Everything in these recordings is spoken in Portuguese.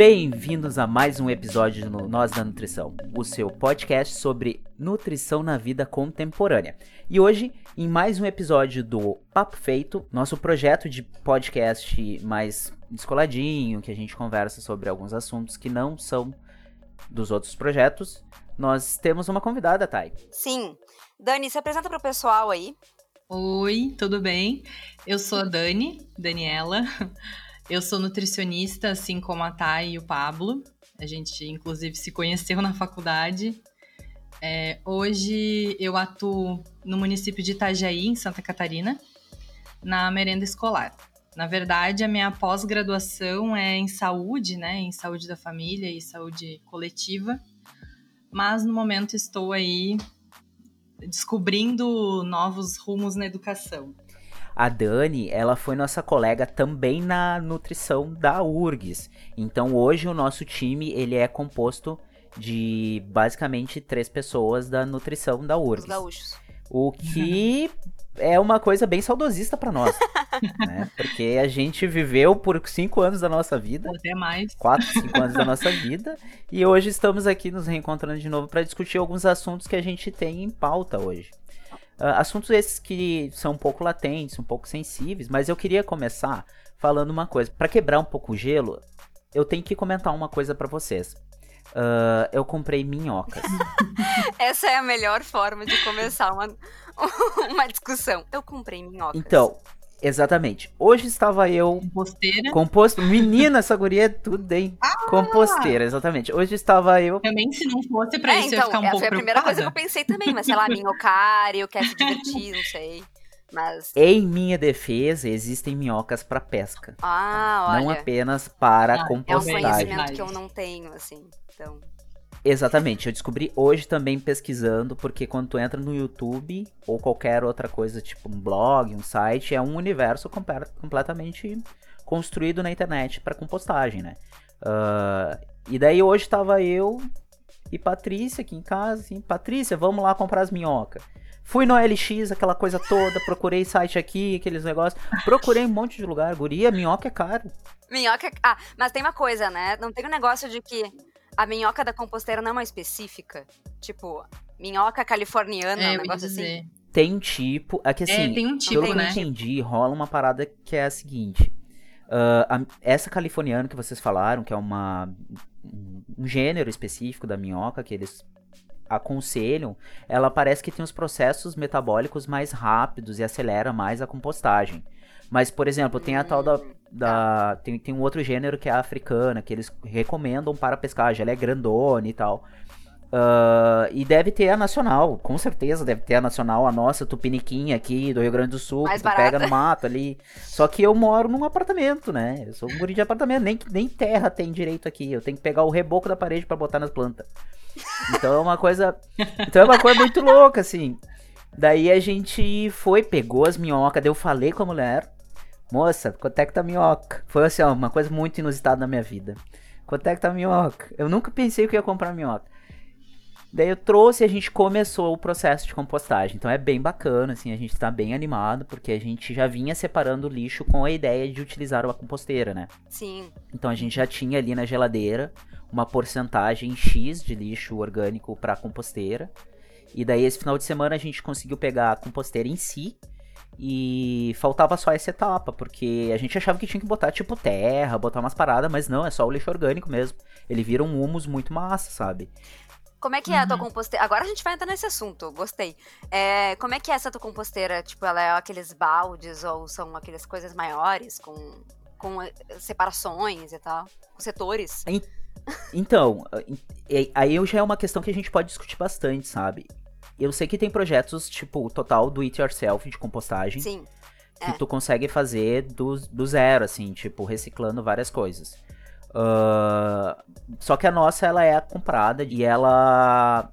Bem-vindos a mais um episódio no Nós da Nutrição, o seu podcast sobre nutrição na vida contemporânea. E hoje, em mais um episódio do Papo Feito, nosso projeto de podcast mais descoladinho, que a gente conversa sobre alguns assuntos que não são dos outros projetos, nós temos uma convidada, Thay. Sim. Dani, se apresenta para o pessoal aí. Oi, tudo bem? Eu sou a Dani, Daniela. Eu sou nutricionista, assim como a Thay e o Pablo. A gente, inclusive, se conheceu na faculdade. É, hoje eu atuo no município de Itajaí, em Santa Catarina, na merenda escolar. Na verdade, a minha pós-graduação é em saúde, né? Em saúde da família e saúde coletiva. Mas no momento estou aí descobrindo novos rumos na educação. A Dani, ela foi nossa colega também na nutrição da URGS. Então hoje o nosso time ele é composto de basicamente três pessoas da nutrição da URGS. Os gaúchos. O que é uma coisa bem saudosista para nós. né? Porque a gente viveu por cinco anos da nossa vida. Até mais. Quatro, cinco anos da nossa vida. E hoje estamos aqui nos reencontrando de novo para discutir alguns assuntos que a gente tem em pauta hoje. Uh, assuntos esses que são um pouco latentes, um pouco sensíveis, mas eu queria começar falando uma coisa. Para quebrar um pouco o gelo, eu tenho que comentar uma coisa para vocês. Uh, eu comprei minhocas. Essa é a melhor forma de começar uma, uma discussão. Eu comprei minhocas. Então, Exatamente. Hoje estava eu. Composteira. Composto. Menina, essa guria é tudo, hein? Ah! Composteira, exatamente. Hoje estava eu. Também, se não fosse pra é, isso, então, eu ia ficar um pouco Foi a primeira coisa que eu pensei também, mas sei lá, minhocário, quer se divertir, não sei. Mas... Em minha defesa, existem minhocas para pesca. Ah, olha. Não apenas para ah, compostagem. É um conhecimento que eu não tenho, assim. Então. Exatamente, eu descobri hoje também pesquisando, porque quando tu entra no YouTube ou qualquer outra coisa, tipo um blog, um site, é um universo completamente construído na internet para compostagem, né? Uh, e daí hoje tava eu e Patrícia aqui em casa, assim, Patrícia, vamos lá comprar as minhocas. Fui no LX, aquela coisa toda, procurei site aqui, aqueles negócios. Procurei um monte de lugar, guria, minhoca é caro. Minhoca é... Ah, mas tem uma coisa, né? Não tem um negócio de que a minhoca da composteira não é uma específica? Tipo, minhoca californiana, é, um negócio assim? Tem um tipo. É que assim, é, tem um tipo, pelo né? que eu entendi, rola uma parada que é a seguinte. Uh, a, essa californiana que vocês falaram, que é uma, um gênero específico da minhoca que eles aconselham, ela parece que tem os processos metabólicos mais rápidos e acelera mais a compostagem. Mas, por exemplo, tem a tal da. da tem, tem um outro gênero que é a africana, que eles recomendam para pescagem. Ela é grandona e tal. Uh, e deve ter a nacional, com certeza deve ter a nacional, a nossa tupiniquinha aqui do Rio Grande do Sul, Mais que tu pega no mato ali. Só que eu moro num apartamento, né? Eu sou um guri de apartamento, nem, nem terra tem direito aqui. Eu tenho que pegar o reboco da parede para botar nas plantas. Então é uma coisa. Então é uma coisa muito louca, assim. Daí a gente foi, pegou as minhocas, daí eu falei com a mulher. Moça, quanto é tá a minhoca? Foi assim, ó, uma coisa muito inusitada na minha vida. Quanto é tá a minhoca? Eu nunca pensei que ia comprar minhoca. Daí eu trouxe e a gente começou o processo de compostagem. Então é bem bacana, assim, a gente tá bem animado, porque a gente já vinha separando o lixo com a ideia de utilizar uma composteira, né? Sim. Então a gente já tinha ali na geladeira uma porcentagem X de lixo orgânico para composteira. E daí esse final de semana a gente conseguiu pegar a composteira em si e faltava só essa etapa, porque a gente achava que tinha que botar tipo terra, botar umas paradas, mas não, é só o lixo orgânico mesmo. Ele vira um humus muito massa, sabe? Como é que é a tua uhum. composteira? Agora a gente vai entrar nesse assunto, gostei. É, como é que é essa tua composteira? Tipo, ela é aqueles baldes ou são aquelas coisas maiores com, com eh, separações e tal? Com setores? Então, aí já é uma questão que a gente pode discutir bastante, sabe? Eu sei que tem projetos, tipo, o total do it yourself de compostagem. Sim. Que é. tu consegue fazer do, do zero, assim, tipo, reciclando várias coisas. Ah, só que a nossa, ela é comprada e ela.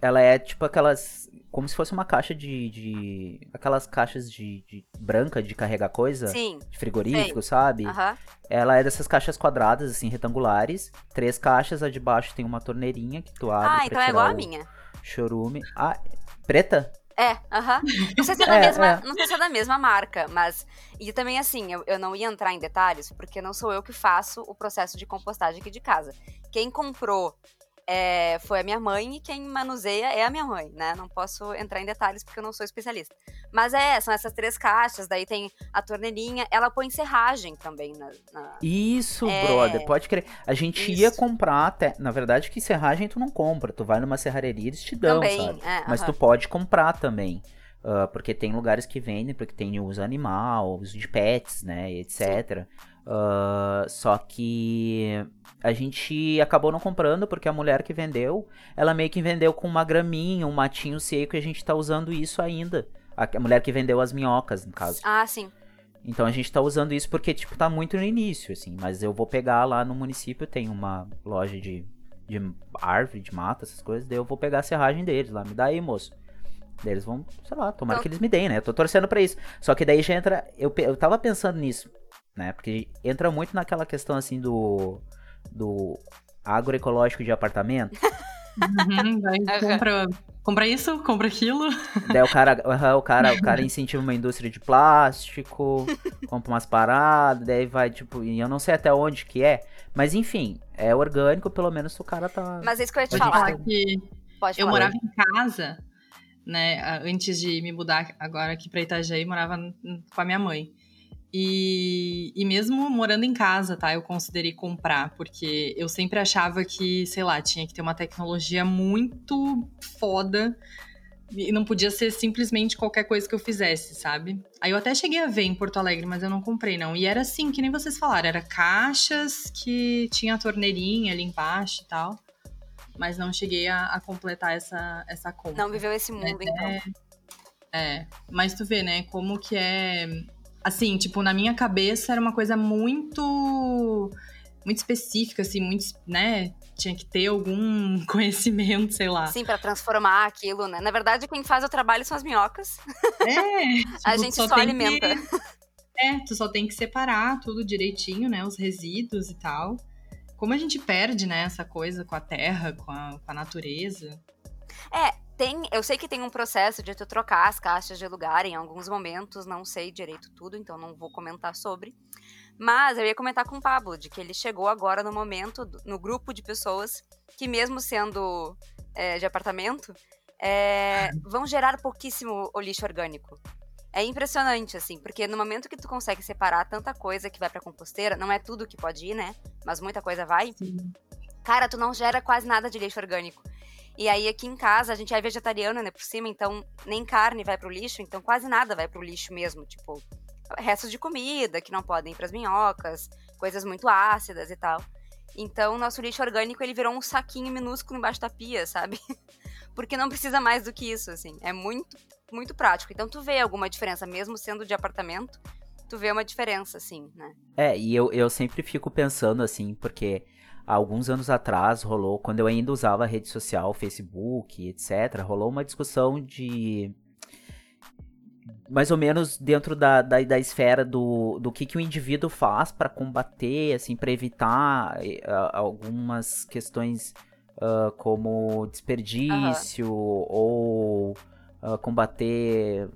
Ela é tipo aquelas. Como se fosse uma caixa de. de aquelas caixas de, de branca de carregar coisa. Sim. De frigorífico, sabe? Aham. Ela é dessas caixas quadradas, assim, retangulares. Três caixas, a de baixo tem uma torneirinha que tu abre. Ah, então é igual a o minha. Chorume. Ah, preta? É, aham. Não sei se é da É, mesma, é. não sei se é da mesma marca, mas e também assim, eu, eu não ia entrar em detalhes porque não sou eu que faço o processo de compostagem aqui de casa. Quem comprou é, foi a minha mãe e quem manuseia é a minha mãe, né? Não posso entrar em detalhes porque eu não sou especialista. Mas é, são essas três caixas, daí tem a torneirinha, ela põe serragem também na. na- Isso, É. brother, pode crer. A gente ia Isso. comprar até. Na verdade, que serragem tu não compra. Tu vai numa serrareria e eles te dão, Também, sabe? é, Mas aham. tu pode comprar também. ah, porque tem lugares que vendem, porque tem uso animal, uso de pets, né? etc. Ah, só que a gente acabou não comprando porque a mulher que vendeu, ela meio que vendeu com uma graminha, um matinho seco e a gente tá usando isso ainda. A mulher que vendeu as minhocas, no caso. Ah, sim. Então a gente tá usando isso porque, tipo, tá muito no início, assim. Mas eu vou pegar lá no município, tem uma loja de, de árvore, de mata, essas coisas. Daí eu vou pegar a serragem deles lá. Me dá aí, moço. Daí eles vão, sei lá, tomara Então- que eles me deem, né? Eu tô torcendo pra isso. Só que daí já entra. Eu, eu tava pensando nisso, né? Porque entra muito naquela questão, assim, do. Do agroecológico de apartamento. Uhum, vai, compra, compra isso, compra aquilo. Daí o cara, o cara, o cara incentiva uma indústria de plástico, compra umas paradas, daí vai, tipo, e eu não sei até onde que é, mas enfim, é orgânico, pelo menos o cara tá. Mas é isso que eu ia te falar. que Pode eu falar. morava em casa, né? Antes de me mudar agora aqui pra Itajaí, morava com a minha mãe. E, e mesmo morando em casa, tá? Eu considerei comprar, porque eu sempre achava que, sei lá, tinha que ter uma tecnologia muito foda e não podia ser simplesmente qualquer coisa que eu fizesse, sabe? Aí eu até cheguei a ver em Porto Alegre, mas eu não comprei, não. E era assim, que nem vocês falaram, era caixas que tinha a torneirinha ali embaixo e tal. Mas não cheguei a, a completar essa, essa compra. Não viveu esse mundo, então. É, mas tu vê, né, como que é. Assim, tipo, na minha cabeça era uma coisa muito. Muito específica, assim, muito, né? Tinha que ter algum conhecimento, sei lá. Sim, pra transformar aquilo, né? Na verdade, quem faz o trabalho são as minhocas. É, A tipo, gente só, que- alimenta. É, tu só tem que separar tudo direitinho, né? Os resíduos e tal. Como a gente perde, né, essa coisa com a terra, com a, com a natureza. Tem, eu sei que tem um processo de tu trocar as caixas de lugar em alguns momentos, não sei direito tudo, então não vou comentar sobre. Mas eu ia comentar com o Pablo, de que ele chegou agora no momento, no grupo de pessoas que, mesmo sendo é, de apartamento, é, vão gerar pouquíssimo o lixo orgânico. É impressionante, assim, porque no momento que tu consegue separar tanta coisa que vai pra composteira, não é tudo que pode ir, né? Mas muita coisa vai cara, tu não gera quase nada de lixo orgânico. E aí aqui em casa a gente é vegetariano, né, por cima, então nem carne vai pro lixo, então quase nada vai pro lixo mesmo, tipo, restos de comida que não podem ir pras minhocas, coisas muito ácidas e tal. Então, nosso lixo orgânico ele virou um saquinho minúsculo embaixo da pia, sabe? Porque não precisa mais do que isso, assim. É muito, muito prático. Então, tu vê alguma diferença, mesmo sendo de apartamento, tu vê uma diferença, assim, né? É, e eu, eu sempre fico pensando assim, porque há alguns anos atrás rolou, quando eu ainda usava a rede social, Facebook, etc., rolou uma discussão de. Mais ou menos dentro da, da, da esfera do, do que, que o indivíduo faz para combater, assim, para evitar a- algumas questões ah, como desperdício ou ah, combater,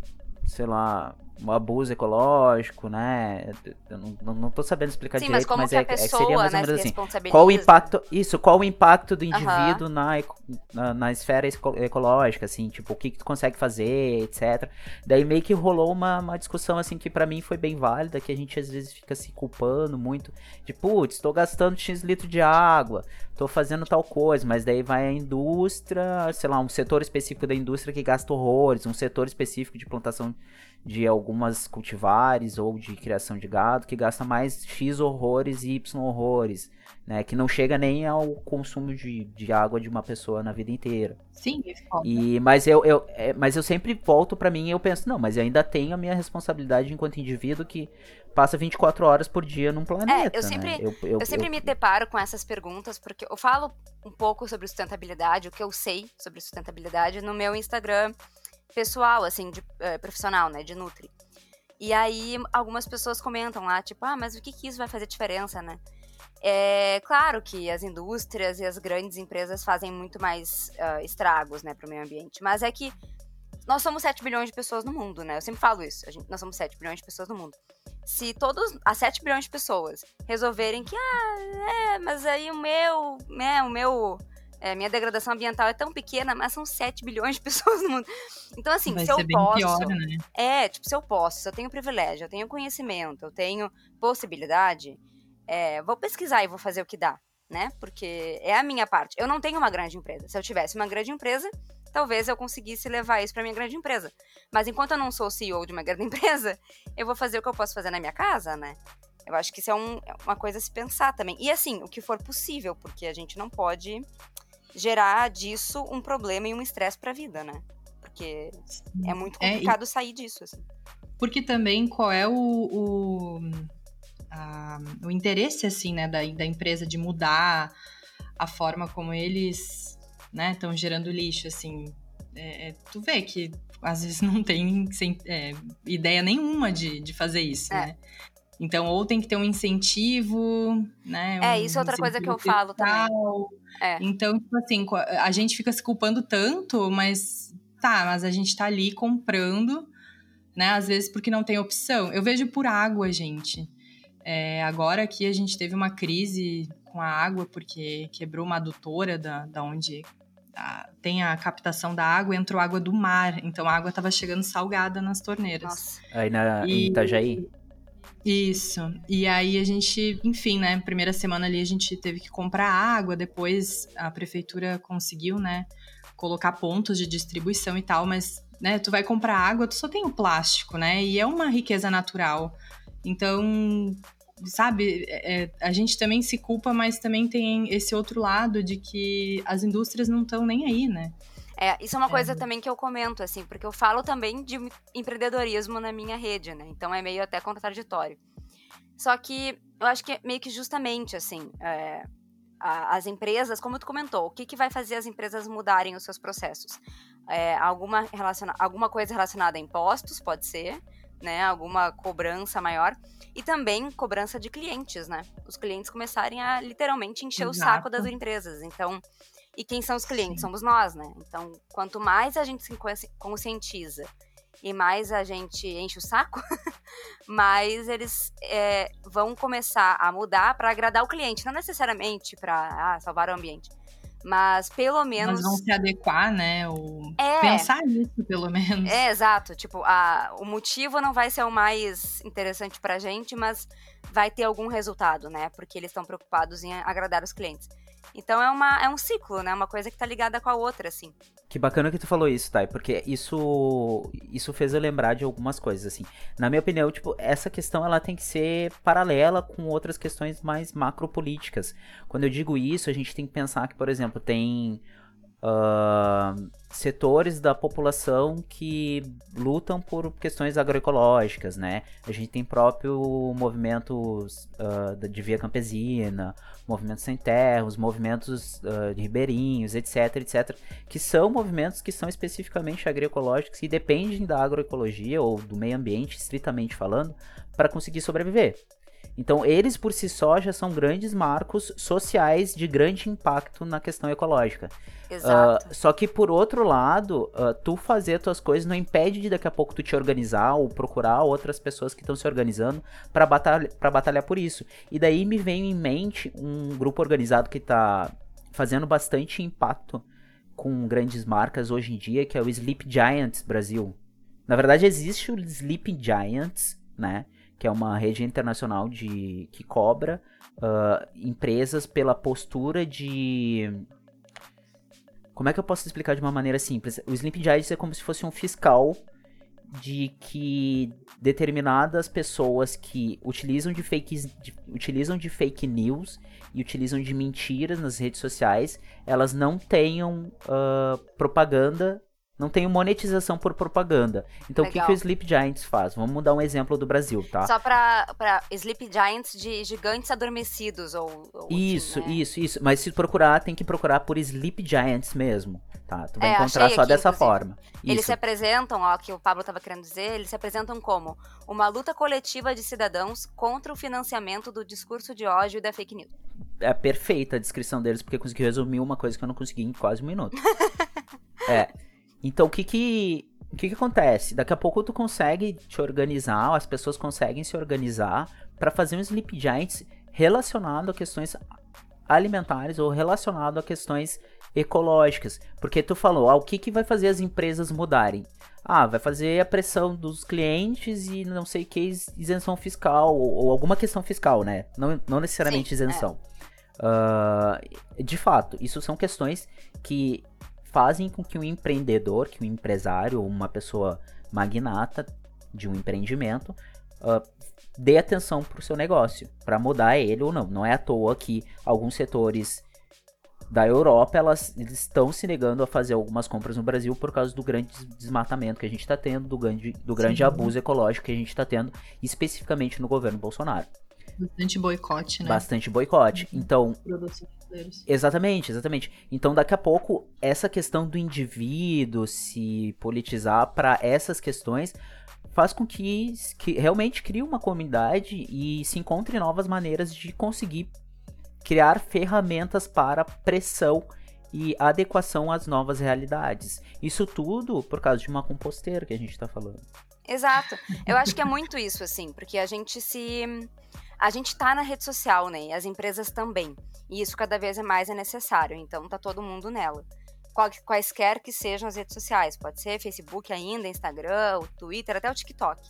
sei lá, um abuso ecológico, né? Eu não, não, tô sabendo explicar Sim, mas direito, como mas que é, é que pessoa, seria mais ou né, menos se assim. Qual o impacto, isso, qual o impacto do indivíduo na, eco- na, na esfera ecológica, assim, tipo, o que, que tu consegue fazer, etc. Daí meio que rolou uma, uma discussão, assim, que pra mim foi bem válida, que a gente às vezes fica se culpando muito, de, putz, tô gastando X litro de água, tô fazendo tal coisa, mas daí vai a indústria, sei lá, um setor específico da indústria que gasta horrores, um setor específico de plantação de algumas cultivares ou de criação de gado que gasta mais X horrores e Y horrores, né? Que não chega nem ao consumo de, de água de uma pessoa na vida inteira. Sim, isso conta. E, mas, eu, eu, é, mas eu sempre volto pra mim e eu penso, não, mas eu ainda tenho a minha responsabilidade enquanto indivíduo que passa 24 horas por dia num planeta. É, eu sempre- né? eu, Eu sempre me deparo com essas perguntas, porque eu falo um pouco sobre sustentabilidade, o que eu sei sobre sustentabilidade, no meu Instagram pessoal, assim, de eh, profissional, né, de Nutri. E aí, algumas pessoas comentam lá, tipo, ah, mas o que, que isso vai fazer diferença, né? É claro que as indústrias e as grandes empresas fazem muito mais ah, estragos, né, para o meio ambiente, mas é que nós somos 7 bilhões de pessoas no mundo, né? Eu sempre falo isso, gente- nós somos 7 bilhões de pessoas no mundo. Se todos, as 7 bilhões de pessoas resolverem que, ah, é, mas aí o meu, né, o meu, é, minha degradação ambiental é tão pequena, mas são 7 bilhões de pessoas no mundo. Então, assim, Vai se eu posso. pior, né? É, tipo, se eu posso, se eu tenho privilégio, eu tenho conhecimento, eu tenho possibilidade, é, vou pesquisar e vou fazer o que dá, né? Porque é a minha parte. Eu não tenho uma grande empresa. Se eu tivesse uma grande empresa, talvez eu conseguisse levar isso pra minha grande empresa. Mas enquanto eu não sou CEO de uma grande empresa, eu vou fazer o que eu posso fazer na minha casa, né? Eu acho que isso é, um- é uma coisa a se pensar também. E assim, o que for possível, porque a gente não pode gerar disso um problema e um estresse pra vida, né? Porque é muito É, e- complicado sair disso, assim. Porque também qual é o, o, a- o interesse, assim, né, da, da empresa de mudar a forma como eles, né, estão gerando lixo, assim. É, é, tu vê que às vezes não tem sem- é, ideia nenhuma de, de fazer isso, É. né? Então, ou tem que ter um incentivo, né? É, um isso é outra coisa que eu falo também. É. Então, tipo assim, a gente fica se culpando tanto, mas tá, mas a gente tá ali comprando, né? Às vezes porque não tem opção. Eu vejo por água, gente. É, agora aqui a gente teve uma crise com a água, porque quebrou uma adutora da, da onde a- tem a captação da água, entrou água do mar. Então a água tava chegando salgada nas torneiras. Nossa. Aí na, E- em Itajaí. Isso. E aí a gente, enfim, né? Primeira semana ali a gente teve que comprar água, depois a prefeitura conseguiu, né? Colocar pontos de distribuição e tal, mas, né? Tu vai comprar água, tu só tem o plástico, né? E é uma riqueza natural. Então, sabe, é, a gente também se culpa, mas também tem esse outro lado de que as indústrias não estão nem aí, né? É, isso é uma coisa também que eu comento, assim, porque eu falo também de empreendedorismo na minha rede, né? Então é meio até contraditório. Só que eu acho que é meio que justamente, assim, é, a- as empresas, como tu comentou, o que, que vai fazer as empresas mudarem os seus processos? É, alguma, relaciona alguma coisa relacionada a impostos, pode ser, né? Alguma cobrança maior. E também cobrança de clientes, né? Os clientes começarem a literalmente encher o Exato. saco das empresas. Então, e quem são os clientes? Somos nós, né? Então, quanto mais a gente se consci- conscientiza e mais a gente enche o saco, mais eles é, vão começar a mudar para agradar o cliente, não necessariamente para salvar o ambiente, mas pelo menos Elas vão se adequar, né? Ou é, pensar nisso, pelo menos. é exato, tipo a, o motivo não vai ser o mais interessante pra gente, mas vai ter algum resultado, né? Porque eles estão preocupados em agradar os clientes. Então é, uma, é um ciclo, né? Uma coisa que tá ligada com a outra, assim. Que bacana que tu falou isso, Thay, porque isso isso fez eu lembrar de algumas coisas, assim. Na minha opinião, tipo, essa questão ela tem que ser paralela com outras questões mais macropolíticas. Quando eu digo isso, a gente tem que pensar que, por exemplo, tem ah, setores da população que lutam por questões agroecológicas, né? A gente tem próprio movimentos da- de via campesina, movimentos sem terra, os movimentos ah, de ribeirinhos, etc, etc, que são movimentos que são especificamente agroecológicos e dependem da agroecologia ou do meio ambiente, estritamente falando, para conseguir sobreviver. Então, eles por si só já são grandes marcos sociais de grande impacto na questão ecológica. Exato. Ah, só que por outro lado, ah, tu fazer tuas coisas não impede de daqui a pouco tu te organizar ou procurar outras pessoas que estão se organizando para batalha, pra batalhar por isso. E daí me vem em mente um grupo organizado que tá fazendo bastante impacto com grandes marcas hoje em dia, que é o Sleep Giants Brasil. Na verdade, existe o Sleep Giants, né? Que é uma rede internacional de que cobra ah, empresas pela postura de como é que eu posso explicar de uma maneira simples? O Giants é como se fosse um fiscal de que determinadas pessoas que utilizam de, fake, de, utilizam de fake news e utilizam de mentiras nas redes sociais, elas não tenham uh, propaganda, não tenham monetização por propaganda. Então, Legal. o que, que o Sleep Giants faz? Vamos dar um exemplo do Brasil, tá? Só pra, pra Sleep Giants de gigantes adormecidos, ou... ou isso, assim, né? isso, isso. Mas se procurar, tem que procurar por Sleep Giants mesmo, tá? Tu vai é, encontrar só aqui, dessa inclusive. forma. Eles isso. se apresentam, ó, que o Pablo estava querendo dizer, eles se apresentam como uma luta coletiva de cidadãos contra o financiamento do discurso de ódio e da fake news é perfeita a descrição deles, porque conseguiu resumir uma coisa que eu não consegui em quase um minuto. é. Então, o que que, o que que acontece? Daqui a pouco tu consegue te organizar, as pessoas conseguem se organizar para fazer um Sleep Giants relacionado a questões alimentares ou relacionado a questões ecológicas. Porque tu falou, ah, o que, que vai fazer as empresas mudarem? Ah, vai fazer a pressão dos clientes e não sei o que, isenção fiscal, ou, ou alguma questão fiscal, né? Não, não necessariamente Sim, isenção. É. Uh, de fato, isso são questões que fazem com que um empreendedor, que um empresário, uma pessoa magnata de um empreendimento, uh, dê atenção para o seu negócio, para mudar ele ou não. Não é à toa que alguns setores da Europa elas estão se negando a fazer algumas compras no Brasil por causa do grande desmatamento que a gente está tendo, do grande, do grande abuso ecológico que a gente está tendo, especificamente no governo Bolsonaro. Bastante boicote, né? Bastante boicote. Então. Exatamente, exatamente. Então, daqui a pouco, essa questão do indivíduo se politizar para essas questões faz com que, que realmente crie uma comunidade e se encontre novas maneiras de conseguir criar ferramentas para pressão e adequação às novas realidades. Isso tudo por causa de uma composteira que a gente está falando. Exato. Eu acho que é muito isso, assim, porque a gente se a gente está na rede social, né? E as empresas também. E isso cada vez é mais é necessário. Então tá todo mundo nela. Quaisquer que sejam as redes sociais. Pode ser Facebook ainda, Instagram, o Twitter, até o TikTok.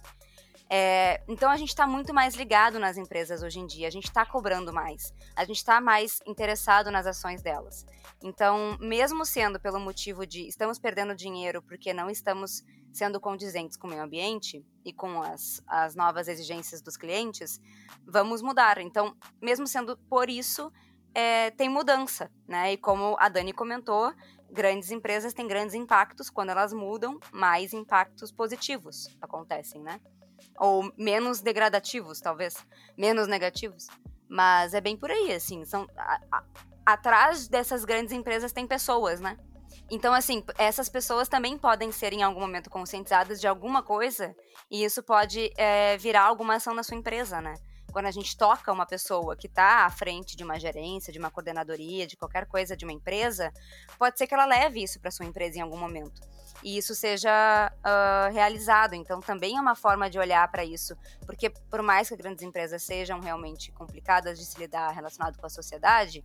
É, então a gente está muito mais ligado nas empresas hoje em dia, a gente está cobrando mais, a gente está mais interessado nas ações delas. Então, mesmo sendo pelo motivo de estamos perdendo dinheiro porque não estamos sendo condizentes com o meio ambiente e com as, as novas exigências dos clientes, vamos mudar. Então, mesmo sendo por isso, é, tem mudança, né? E como a Dani comentou, grandes empresas têm grandes impactos, quando elas mudam, mais impactos positivos acontecem, né? Ou menos degradativos, talvez. Menos negativos. Mas é bem por aí, assim. São, a, a, atrás dessas grandes empresas tem pessoas, né? Então, assim, essas pessoas também podem ser em algum momento conscientizadas de alguma coisa e isso pode é, virar alguma ação na sua empresa, né? Quando a gente toca uma pessoa que está à frente de uma gerência, de uma coordenadoria, de qualquer coisa de uma empresa, pode ser que ela leve isso para sua empresa em algum momento e isso seja uh, realizado. Então, também é uma forma de olhar para isso, porque por mais que grandes empresas sejam realmente complicadas de se lidar relacionado com a sociedade,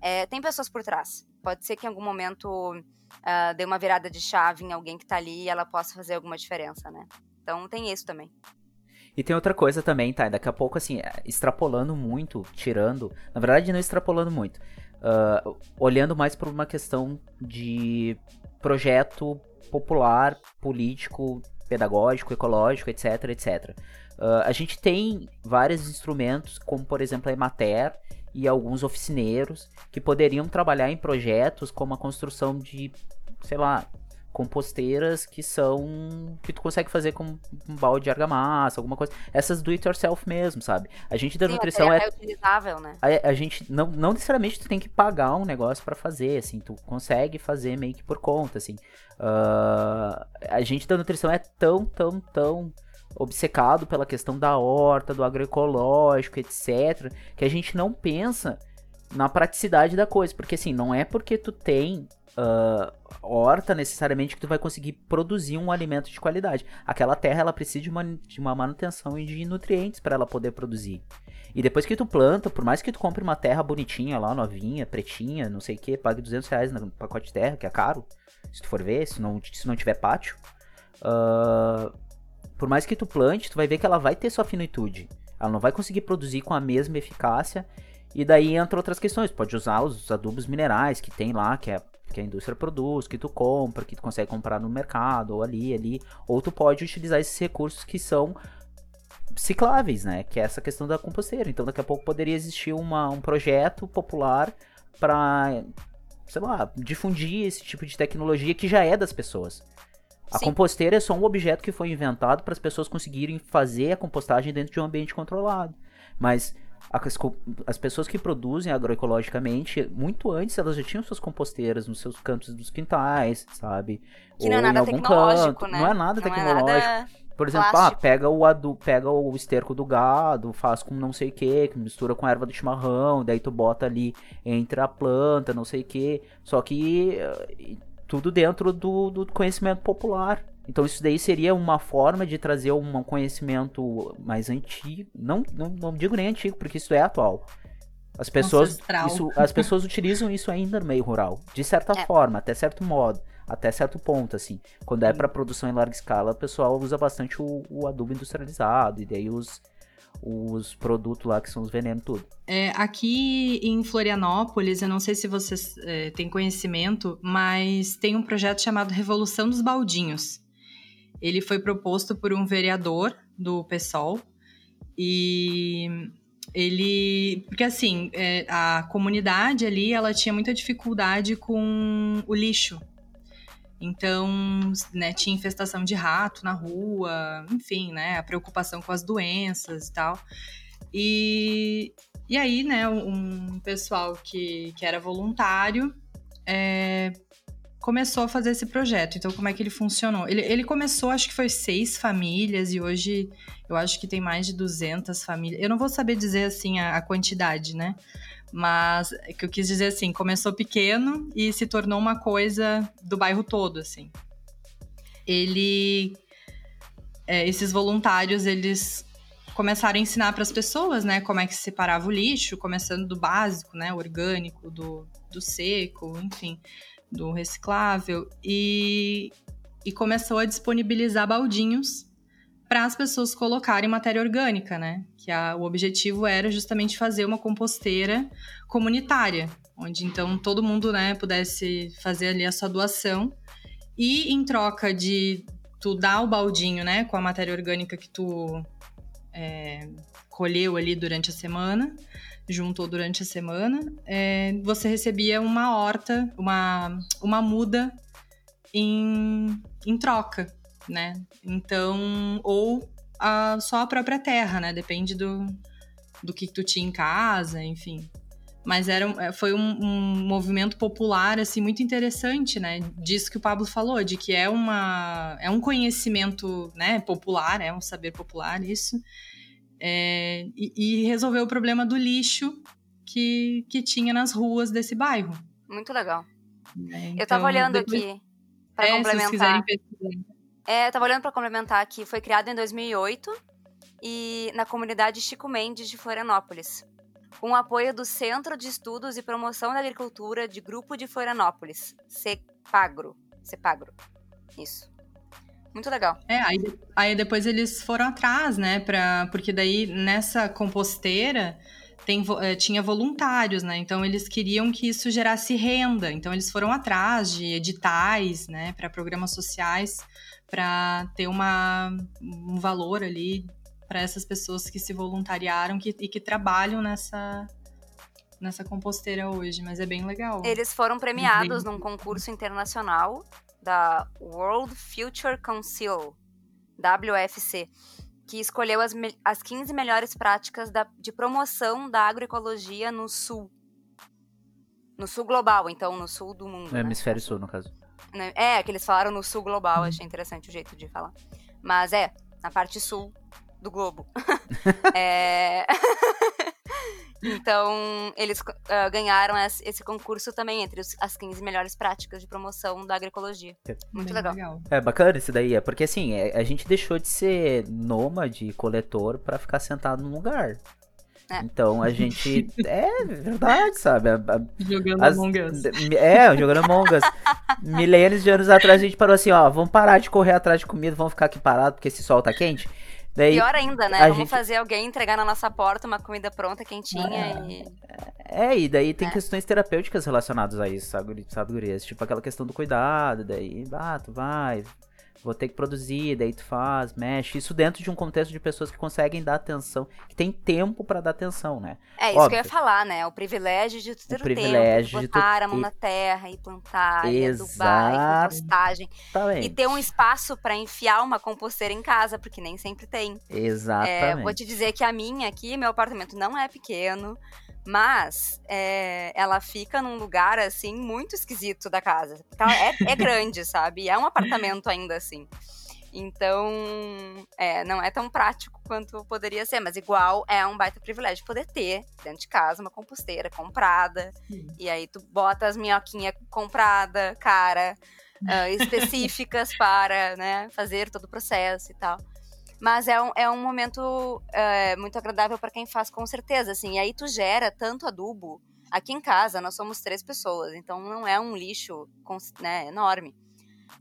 é, tem pessoas por trás. Pode ser que em algum momento uh, dê uma virada de chave em alguém que está ali e ela possa fazer alguma diferença, né? Então, tem isso também. E tem outra coisa também, tá? Daqui a pouco, assim, extrapolando muito, tirando. Na verdade, não extrapolando muito. Uh, olhando mais por uma questão de projeto popular, político, pedagógico, ecológico, etc, etc. Uh, a gente tem vários instrumentos, como por exemplo a Emater e alguns oficineiros, que poderiam trabalhar em projetos como a construção de, sei lá, composteiras que são que tu consegue fazer com um balde de argamassa, alguma coisa. Essas do it yourself mesmo, sabe? A gente da Sim, nutrição é, é utilizável, né? A, a, gente não, não necessariamente tu tem que pagar um negócio para fazer, assim, tu consegue fazer meio que por conta, assim. Uh, a gente da nutrição é tão, tão, tão obcecado pela questão da horta, do agroecológico, etc, que a gente não pensa na praticidade da coisa, porque assim, não é porque tu tem uh, horta necessariamente que tu vai conseguir produzir um alimento de qualidade. Aquela terra ela precisa de uma, de uma manutenção e de nutrientes para ela poder produzir. E depois que tu planta, por mais que tu compre uma terra bonitinha lá, novinha, pretinha, não sei o que, pague 200 reais no pacote de terra, que é caro, se tu for ver, se não, se não tiver pátio. Uh, por mais que tu plante, tu vai ver que ela vai ter sua finitude. Ela não vai conseguir produzir com a mesma eficácia. E daí entra outras questões. Pode usar os adubos minerais que tem lá, que é que a indústria produz, que tu compra, que tu consegue comprar no mercado, ou ali, ali, ou tu pode utilizar esses recursos que são cicláveis, né? Que é essa questão da composteira. Então daqui a pouco poderia existir uma, um projeto popular para, sei lá, difundir esse tipo de tecnologia que já é das pessoas. A Sim. composteira é só um objeto que foi inventado para as pessoas conseguirem fazer a compostagem dentro de um ambiente controlado. Mas as, as pessoas que produzem agroecologicamente, muito antes elas já tinham suas composteiras nos seus cantos dos quintais, sabe? Que não é Ou em nada algum tecnológico, canto. né? Não é nada Não tecnológico. nada- Por exemplo, ah, pega o adu, pega o esterco do gado, faz com não sei o que, que mistura com a erva do chimarrão, daí tu bota ali entre a planta, não sei o que. Só que eh, tudo dentro do, do conhecimento popular. Então isso daí seria uma forma de trazer um conhecimento mais antigo. Não, não, não digo nem antigo, porque isso é atual. As pessoas, Ancestral. isso, as pessoas utilizam isso ainda no meio rural. De certa É. forma, até certo modo. Até certo ponto, assim. Quando é para produção em larga escala, o pessoal usa bastante o, o adubo industrializado. E daí os, os produtos lá que são os venenos, tudo. É, aqui em Florianópolis, eu não sei se vocês é, têm conhecimento, mas tem um projeto chamado Revolução dos Baldinhos. Ele foi proposto por um vereador do PSOL e ele, porque assim, é, a comunidade ali, ela tinha muita dificuldade com o lixo. Então, né, tinha infestação de rato na rua, enfim, né, a preocupação com as doenças e tal. E, e aí, né, um pessoal que, que era voluntário é, começou a fazer esse projeto. Então, como é que ele funcionou? Ele, ele começou, acho que foi seis famílias, e hoje eu acho que tem mais de 200 famílias. Eu não vou saber dizer, assim, a, a quantidade, né? Mas é que eu quis dizer assim, começou pequeno e se tornou uma coisa do bairro todo, assim. Ele... é, esses voluntários, eles começaram a ensinar para as pessoas, né, como é que se separava o lixo, começando do básico, né, orgânico, do, do seco, enfim, do reciclável, e, e começou a disponibilizar baldinhos para as pessoas colocarem matéria orgânica, né, que a, o objetivo era justamente fazer uma composteira comunitária, onde então todo mundo, né, pudesse fazer ali a sua doação, e em troca de tu dar o baldinho, né, com a matéria orgânica que tu é, colheu ali durante a semana, juntou durante a semana, é, você recebia uma horta, uma, uma muda em, em troca, né? Então, ou a, só a própria terra, né? Depende do, do que tu tinha em casa, enfim. Mas era, um- foi um, um movimento popular, assim, muito interessante, né? Disso que o Pablo falou, de que é, uma, é um conhecimento né, popular, é um saber popular, isso. É, e, e resolveu o problema do lixo que, que tinha nas ruas desse bairro. Muito legal. né? Eu tava Então, olhando depois- aqui pra É, complementar. É, eu tava olhando pra complementar que foi criado em 2008 e na comunidade Chico Mendes de Florianópolis, com o apoio do Centro de Estudos e Promoção da Agricultura de Grupo de Florianópolis, CEPAGRO. CEPAGRO. Isso. Muito legal. É, aí, aí depois eles foram atrás, né? Pra, porque daí nessa composteira tem, eh, tinha voluntários, né? Então eles queriam que isso gerasse renda. Então eles foram atrás de editais, né? Para programas sociais, para ter uma, um valor ali para essas pessoas que se voluntariaram que, e que trabalham nessa nessa composteira hoje. Mas é bem legal. Eles foram premiados Bem- num concurso internacional da World Future Council, WFC, que escolheu as, as 15 melhores práticas da- de promoção da agroecologia no sul. No sul global, então, no sul do mundo. No né? hemisfério sul, no caso. Né? É, que eles falaram no sul global, achei interessante o jeito de falar. Mas é, na parte sul do globo. É, então, eles ah, ganharam es- esse concurso também entre os- as 15 melhores práticas de promoção da agroecologia. Muito Bem legal. É bacana isso daí, é porque assim, é- a gente deixou de ser nômade, coletor, pra ficar sentado num lugar. É. Então a gente. É verdade, sabe? A- a- Jogando As- Among Us. É, jogando Among Us. Milênios de anos atrás a gente parou assim, ó, vamos parar de correr atrás de comida, vamos ficar aqui parado porque esse sol tá quente. Daí, Pior ainda, né? a Vamos gente- fazer alguém entregar na nossa porta uma comida pronta, quentinha e. É, e daí tem É. questões terapêuticas relacionadas a isso, sabe, sabe, gurias? Tipo aquela questão do cuidado, daí, ah, tu vai, vou ter que produzir, daí tu faz, mexe. Isso dentro de um contexto de pessoas que conseguem dar atenção, que tem tempo pra dar atenção, né? É isso que eu Óbvio. ia falar, né? O privilégio de tu ter o, privilégio tempo, de de tu- botar a mão na terra e plantar, e adubar, e Exato. compostagem. E ter um espaço pra enfiar uma composteira em casa, porque nem sempre tem. É, Exatamente. vou te dizer que a minha aqui, meu apartamento não é pequeno, mas é, ela fica num lugar, assim, muito esquisito da casa. Ela é, é grande, sabe? É um apartamento ainda assim. Então, é, não é tão prático quanto poderia ser, mas igual é um baita privilégio poder ter dentro de casa uma composteira comprada. Sim. E aí tu bota as minhoquinhas comprada, cara, ah, específicas para, né, fazer todo o processo e tal. Mas é um, é um momento é, muito agradável para quem faz, com certeza, assim. E aí tu gera tanto adubo. Aqui em casa nós somos três pessoas, então não é um lixo né, enorme.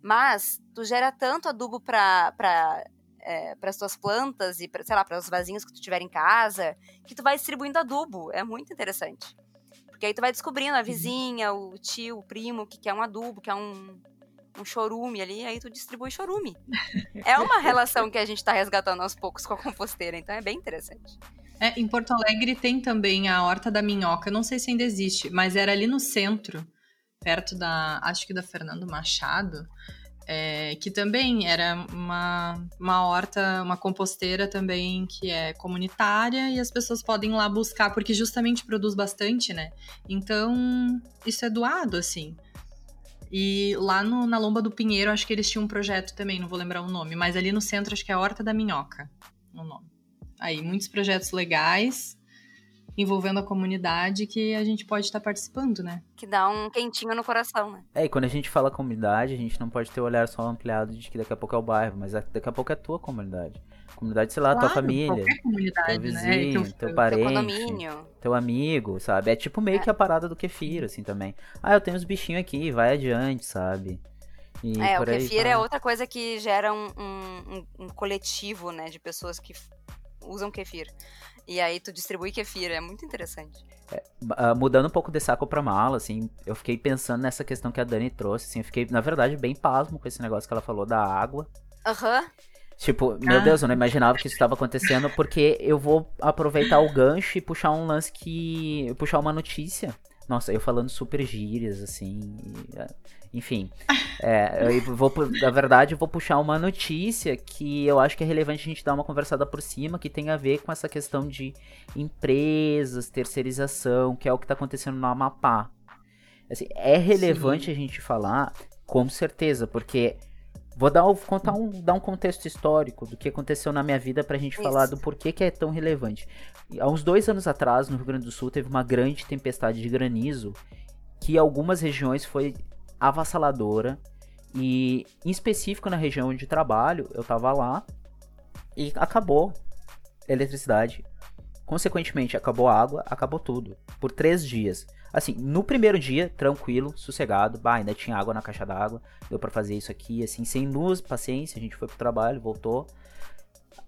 Mas tu gera tanto adubo para é, as tuas plantas e, pra, sei lá, para os vasinhos que tu tiver em casa, que tu vai distribuindo adubo. É muito interessante. Porque aí tu vai descobrindo a vizinha, o tio, o primo, que quer um adubo, que é um, um chorume ali, aí tu distribui chorume. é uma relação que a gente tá resgatando aos poucos com a composteira, então é bem interessante. É, em Porto Alegre tem também a Horta da Minhoca. Não sei se ainda existe, mas era ali no centro, perto da, acho que da Fernando Machado, é, que também era uma, uma horta, uma composteira também que é comunitária e as pessoas podem ir lá buscar, porque justamente produz bastante, né? Então, isso é doado, assim. E lá no- na Lomba do Pinheiro, acho que eles tinham um projeto também, não vou lembrar o nome, mas ali no centro acho que é a Horta da Minhoca, o nome. Aí, muitos projetos legais envolvendo a comunidade que a gente pode estar participando, né? Que dá um quentinho no coração, né? É, e quando a gente fala comunidade, a gente não pode ter o olhar só ampliado de que daqui a pouco é o bairro, mas daqui a pouco é a tua comunidade. Comunidade, sei lá, tua Claro, família, Qualquer comunidade, teu né? vizinho, eu- teu eu- parente, Teu condomínio. teu amigo, sabe? É tipo meio É. que a parada do kefir, assim, também. Ah, eu tenho uns bichinhos aqui, vai adiante, sabe? E É, o kefir é outra coisa que gera um, um- um- coletivo, né, de pessoas que usam kefir. E aí tu distribui kefir, é muito interessante. Ah, mudando um pouco de saco pra mala, assim, eu fiquei pensando nessa questão que a Dani trouxe, assim, eu fiquei, na verdade, bem pasmo com esse negócio que ela falou da água. Aham. Tipo, meu Ah. Deus, eu não imaginava que isso estava acontecendo, porque eu vou aproveitar o gancho e puxar um lance que. puxar uma notícia. Nossa, eu falando super gírias, assim. enfim. É, eu vou, na verdade, eu vou puxar uma notícia que eu acho que é relevante a gente dar uma conversada por cima, que tem a ver com essa questão de empresas, terceirização, que é o que está acontecendo no Amapá. Assim, é relevante a gente falar, com certeza, porque Vou dar, um- contar um, dar um contexto histórico do que aconteceu na minha vida pra gente falar Isso. do porquê que é tão relevante. Há uns dois anos atrás, no Rio Grande do Sul, teve uma grande tempestade de granizo que em algumas regiões foi avassaladora. E em específico na região onde trabalho, eu tava lá e acabou a eletricidade. Consequentemente, acabou a água, acabou tudo. Por três dias. Assim, no primeiro dia, tranquilo, sossegado. Bah, ainda tinha água na caixa d'água. Deu pra fazer isso aqui, assim, sem luz, paciência. A gente foi pro trabalho, voltou.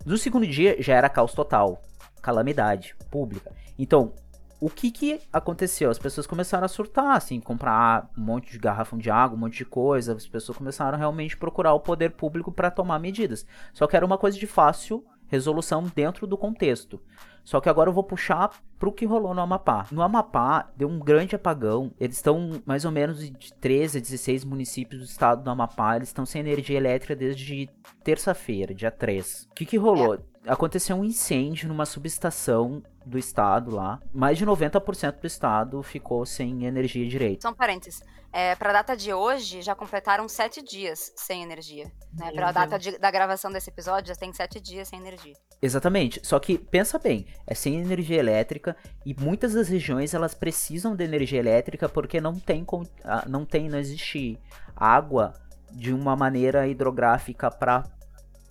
No segundo dia, já era caos total. Calamidade pública. Então, o que que aconteceu? As pessoas começaram a surtar, assim, comprar um monte de garrafão de água, um monte de coisa. As pessoas começaram realmente a procurar o poder público para tomar medidas. Só que era uma coisa de fácil resolução dentro do contexto. Só que agora eu vou puxar pro que rolou no Amapá. No Amapá deu um grande apagão. Eles estão mais ou menos de 13 a 16 municípios do estado do Amapá, eles estão sem energia elétrica desde terça-feira, dia 3. O que que rolou? Aconteceu um incêndio numa subestação do estado lá. Mais de 90% do estado ficou sem energia direito. Só um parênteses. É, pra data de hoje, já completaram sete dias sem energia. Né? Meu Pra data de- da gravação desse episódio, já tem sete dias sem energia. Exatamente. Só que pensa bem, é sem energia elétrica e muitas das regiões elas precisam de energia elétrica porque não tem ah, não tem, não existe água de uma maneira hidrográfica para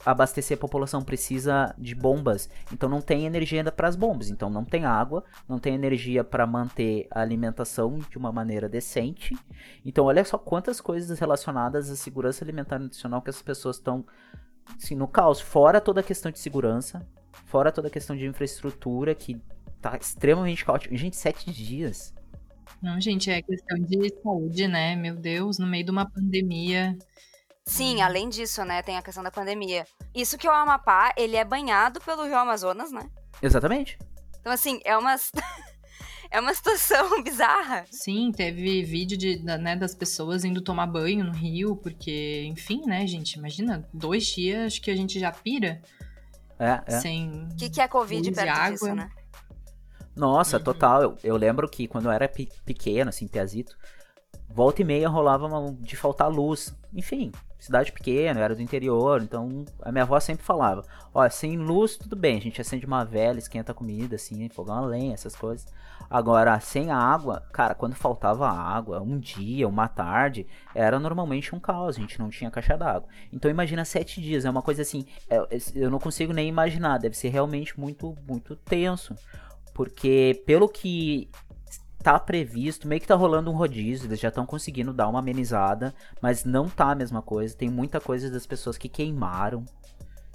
abastecer a população precisa de bombas. Então não tem energia ainda para as bombas. Então não tem água, não tem energia para manter a alimentação de uma maneira decente. Então olha só quantas coisas relacionadas à segurança alimentar e nutricional que as pessoas estão assim, no caos, fora toda a questão de segurança, fora toda a questão de infraestrutura que tá extremamente caótico. Gente, sete dias. Não, gente, é questão de saúde, né? Meu Deus, no meio de uma pandemia. Sim, além disso, né, tem a questão da pandemia. Isso que o Amapá, ele é banhado pelo Rio Amazonas, né? Exatamente. Então, assim, é uma, é uma situação bizarra. Sim, teve vídeo de, né, das pessoas indo tomar banho no rio, porque, enfim, né, gente, imagina, dois dias acho que a gente já pira É, é. sem. O que, que é Covid perto água. disso, né? Nossa, Uhum. total. Eu, eu lembro que quando eu era pe- pequeno, assim, piazito, volta e meia rolava uma- de faltar luz. Enfim, cidade pequena, eu era do interior, então a minha avó sempre falava: Ó, sem luz, tudo bem, a gente acende uma vela, esquenta a comida, assim, fogão a lenha, essas coisas. Agora, sem água, cara, quando faltava água, um dia, uma tarde, era normalmente um caos, a gente não tinha caixa d'água. Então imagina sete dias, é uma coisa assim, é- eu não consigo nem imaginar, deve ser realmente muito, muito tenso. Porque pelo que tá previsto, meio que tá rolando um rodízio, eles já estão conseguindo dar uma amenizada, mas não tá a mesma coisa. Tem muita coisa das pessoas que queimaram,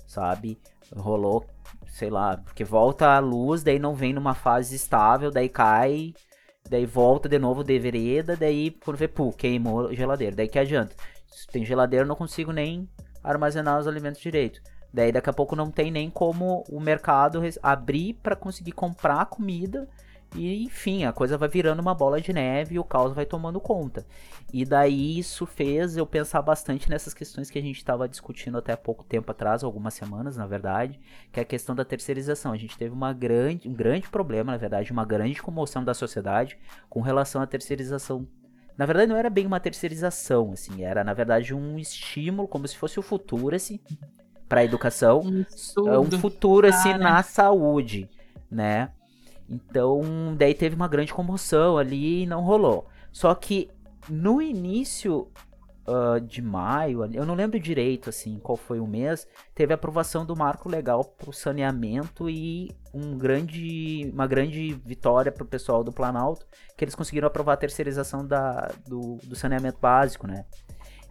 sabe? Rolou, sei lá, porque volta a luz, daí não vem numa fase estável, daí cai, daí volta de novo de vereda, daí quando vê, pô, queimou geladeira. Daí que adianta? Se tem geladeira, eu não consigo nem armazenar os alimentos direito. Daí daqui a pouco não tem nem como o mercado abrir para conseguir comprar comida. E enfim, a coisa vai virando uma bola de neve e o caos vai tomando conta. E daí isso fez eu pensar bastante nessas questões que a gente estava discutindo até pouco tempo atrás, algumas semanas, na verdade, que é a questão da terceirização. A gente teve uma grande, um grande problema, na verdade, uma grande comoção da sociedade com relação à terceirização. Na verdade, não era bem uma terceirização, assim, era na verdade um estímulo, como se fosse o futuro-se para a educação, Um é um futuro assim na saúde, né? Então, daí teve uma grande comoção ali e não rolou. Só que no início ah, de maio, eu não lembro direito assim qual foi o mês, teve a aprovação do marco legal para o saneamento e um grande, uma grande vitória para o pessoal do Planalto, que eles conseguiram aprovar a terceirização da, do, do saneamento básico, né?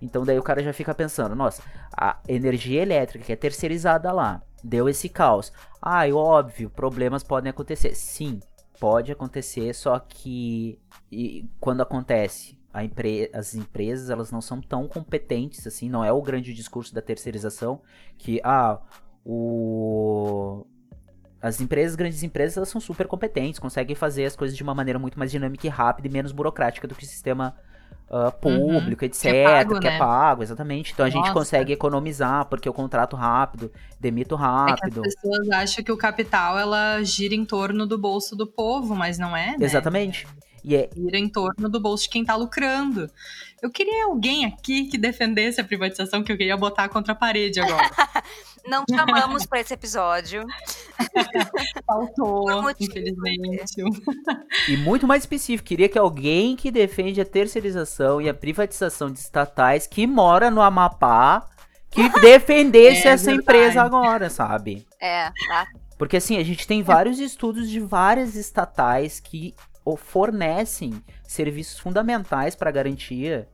Então daí o cara já fica pensando, nossa, a energia elétrica que é terceirizada lá, deu esse caos. Ai, óbvio, problemas podem acontecer. Sim, pode acontecer, só que e quando acontece, empre- as empresas elas não são tão competentes assim, não é o grande discurso da terceirização que ah, o as empresas, grandes empresas, elas são super competentes, conseguem fazer as coisas de uma maneira muito mais dinâmica e rápida e menos burocrática do que o sistema ah, público, etc. Que é pago, que é né? pago, exatamente. Então a gente Nossa. consegue economizar, porque eu contrato rápido, demito É rápido. as pessoas acham que o capital ela gira em torno do bolso do povo, mas não é, né? Exatamente. E é, Gira em torno do bolso de quem tá lucrando. Eu queria alguém aqui que defendesse a privatização que eu queria botar contra a parede agora. Não chamamos pra esse episódio. Faltou, motivo. infelizmente. E muito mais específico, queria que alguém que defende a terceirização e a privatização de estatais que mora no Amapá que defendesse É essa verdade. empresa agora, sabe? É, tá? Porque assim, a gente tem vários estudos de várias estatais que fornecem serviços fundamentais para garantia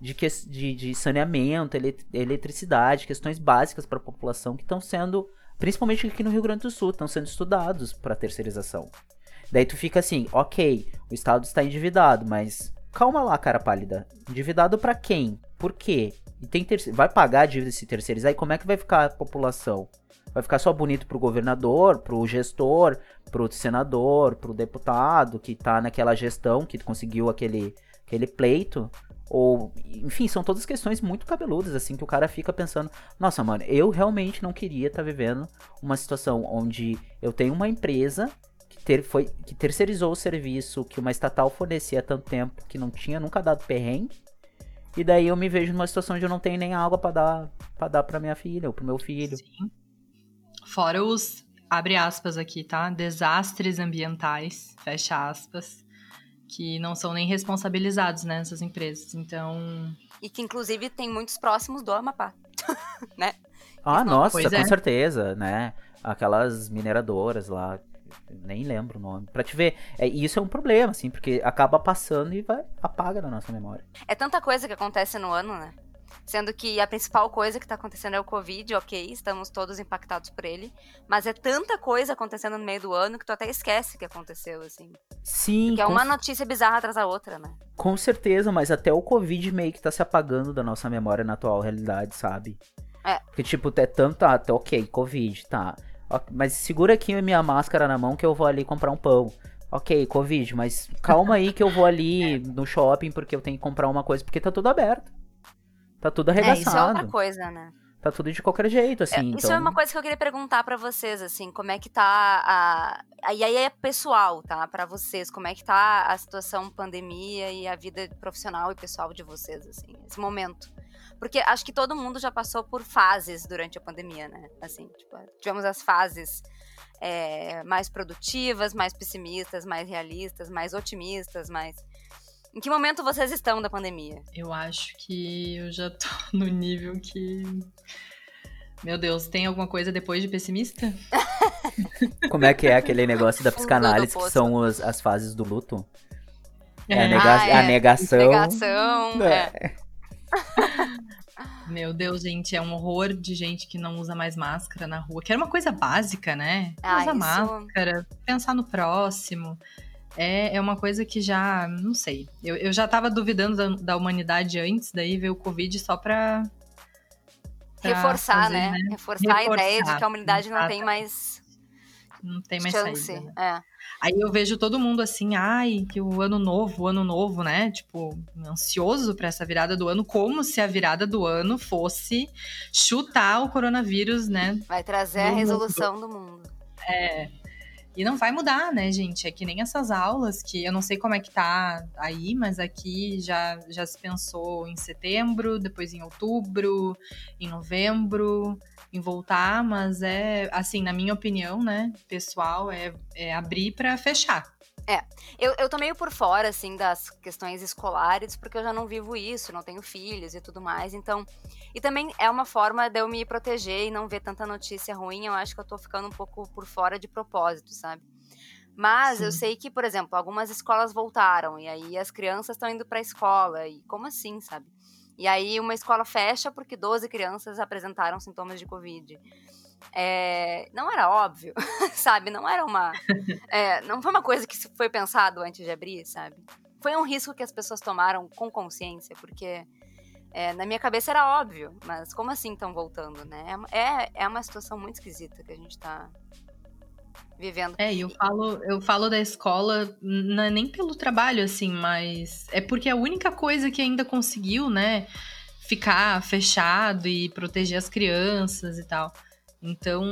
de, que, de, de saneamento, ele- eletricidade, questões básicas para a população que estão sendo, principalmente aqui no Rio Grande do Sul, estão sendo estudados para terceirização. Daí tu fica assim, ok, o Estado está endividado, mas calma lá, cara pálida. Endividado para quem? Por quê? E tem terce- vai pagar a dívida se terceirizar? E como é que vai ficar a população? Vai ficar só bonito pro governador, pro gestor, pro senador, pro deputado que tá naquela gestão que conseguiu aquele, aquele pleito? Ou, enfim, são todas questões muito cabeludas, assim, que o cara fica pensando: nossa, mano, eu realmente não queria estar vivendo uma situação onde eu tenho uma empresa que, ter, foi, que terceirizou o serviço que uma estatal fornecia há tanto tempo que não tinha nunca dado perrengue. E daí eu me vejo numa situação onde eu não tenho nem água pra dar para dar para minha filha ou pro meu filho. Sim. Fora os, abre aspas aqui, tá? Desastres ambientais, fecha aspas, que não são nem responsabilizados né, nessas empresas. Então, E que inclusive tem muitos próximos do Amapá. Ah, nossa, Pois com é. certeza, né? Aquelas mineradoras lá, nem lembro o nome. Pra te ver, é, isso é um problema, assim, porque acaba passando e vai apaga da nossa memória. É tanta coisa que acontece no ano, né? Sendo que a principal coisa que tá acontecendo é o Covid, ok, estamos todos impactados por ele. Mas é tanta coisa acontecendo no meio do ano que tu até esquece que aconteceu, assim. Sim, Que é uma notícia bizarra atrás da outra, né? com certeza, mas até o Covid meio que tá se apagando da nossa memória na atual realidade, sabe? É. Porque, tipo, é tanto, ah, tá, ok, Covid, tá. Mas segura aqui a minha máscara na mão que eu vou ali comprar um pão. Ok, Covid, mas calma aí que eu vou ali no shopping porque eu tenho que comprar uma coisa, porque tá tudo aberto. Tá tudo É, isso é arregaçado. outra coisa, né? tá tudo de qualquer jeito, É, assim. Isso então... é uma coisa que eu queria perguntar pra vocês, assim, como é que tá a... E aí é pessoal, tá? Pra vocês, como é que tá a situação pandemia e a vida profissional e pessoal de vocês, assim, esse momento. Porque acho que todo mundo já passou por fases durante a pandemia, né? Assim, tipo, tivemos as fases é, mais produtivas, mais pessimistas, mais realistas, mais otimistas, mais... Em que momento vocês estão da pandemia? Eu acho que eu já tô no nível que. Meu Deus, tem alguma coisa depois de pessimista? Como é que é aquele negócio da psicanálise que são os- as fases do luto? É, a, É. nega- Ah, é. a negação. Negação, é. É. Meu Deus, gente, é um horror de gente que não usa mais máscara na rua, que era uma coisa básica, né? Ah, Usa isso- máscara, pensar no próximo. É, é uma coisa que já, não sei. Eu, eu já tava duvidando da, da humanidade antes, daí veio o Covid só pra. pra Reforçar, fazer, né? Reforçar, a ideia de Reforçar, que a humanidade não tem mais Não tem mais chance. saída. né? É. Aí eu vejo todo mundo assim, ai, que o ano novo, o ano novo, né? Tipo, ansioso pra essa virada do ano, como se a virada do ano fosse chutar o coronavírus, né? Vai trazer a resolução do mundo. E não vai mudar, né, gente? É que nem essas aulas que eu não sei como é que tá aí, mas aqui já, já se pensou em setembro, depois em outubro, em novembro, em voltar, mas é, assim, na minha opinião, né, pessoal, é, é abrir pra fechar. Eu, eu tô meio por fora, assim, das questões escolares, porque eu já não vivo isso, não tenho filhos e tudo mais, então... E também é uma forma de eu me proteger e não ver tanta notícia ruim, eu acho que eu tô ficando um pouco por fora de propósito, sabe? Mas eu Sim. sei que, por exemplo, algumas escolas voltaram, e aí as crianças estão indo pra escola, e como assim, sabe? E aí uma escola fecha porque 12 crianças apresentaram sintomas de Covid. É, não era óbvio, sabe? Não era uma. é, não foi uma coisa que se foi pensado antes de abrir, sabe? Foi um risco que as pessoas tomaram com consciência, porque é, na minha cabeça era óbvio, mas como assim estão voltando, né? É, é uma situação muito esquisita que a gente tá vivendo. É, eu falo, eu falo da escola não é nem pelo trabalho, assim, mas é porque é a única coisa que ainda conseguiu, né, ficar fechado e proteger as crianças e tal. Então,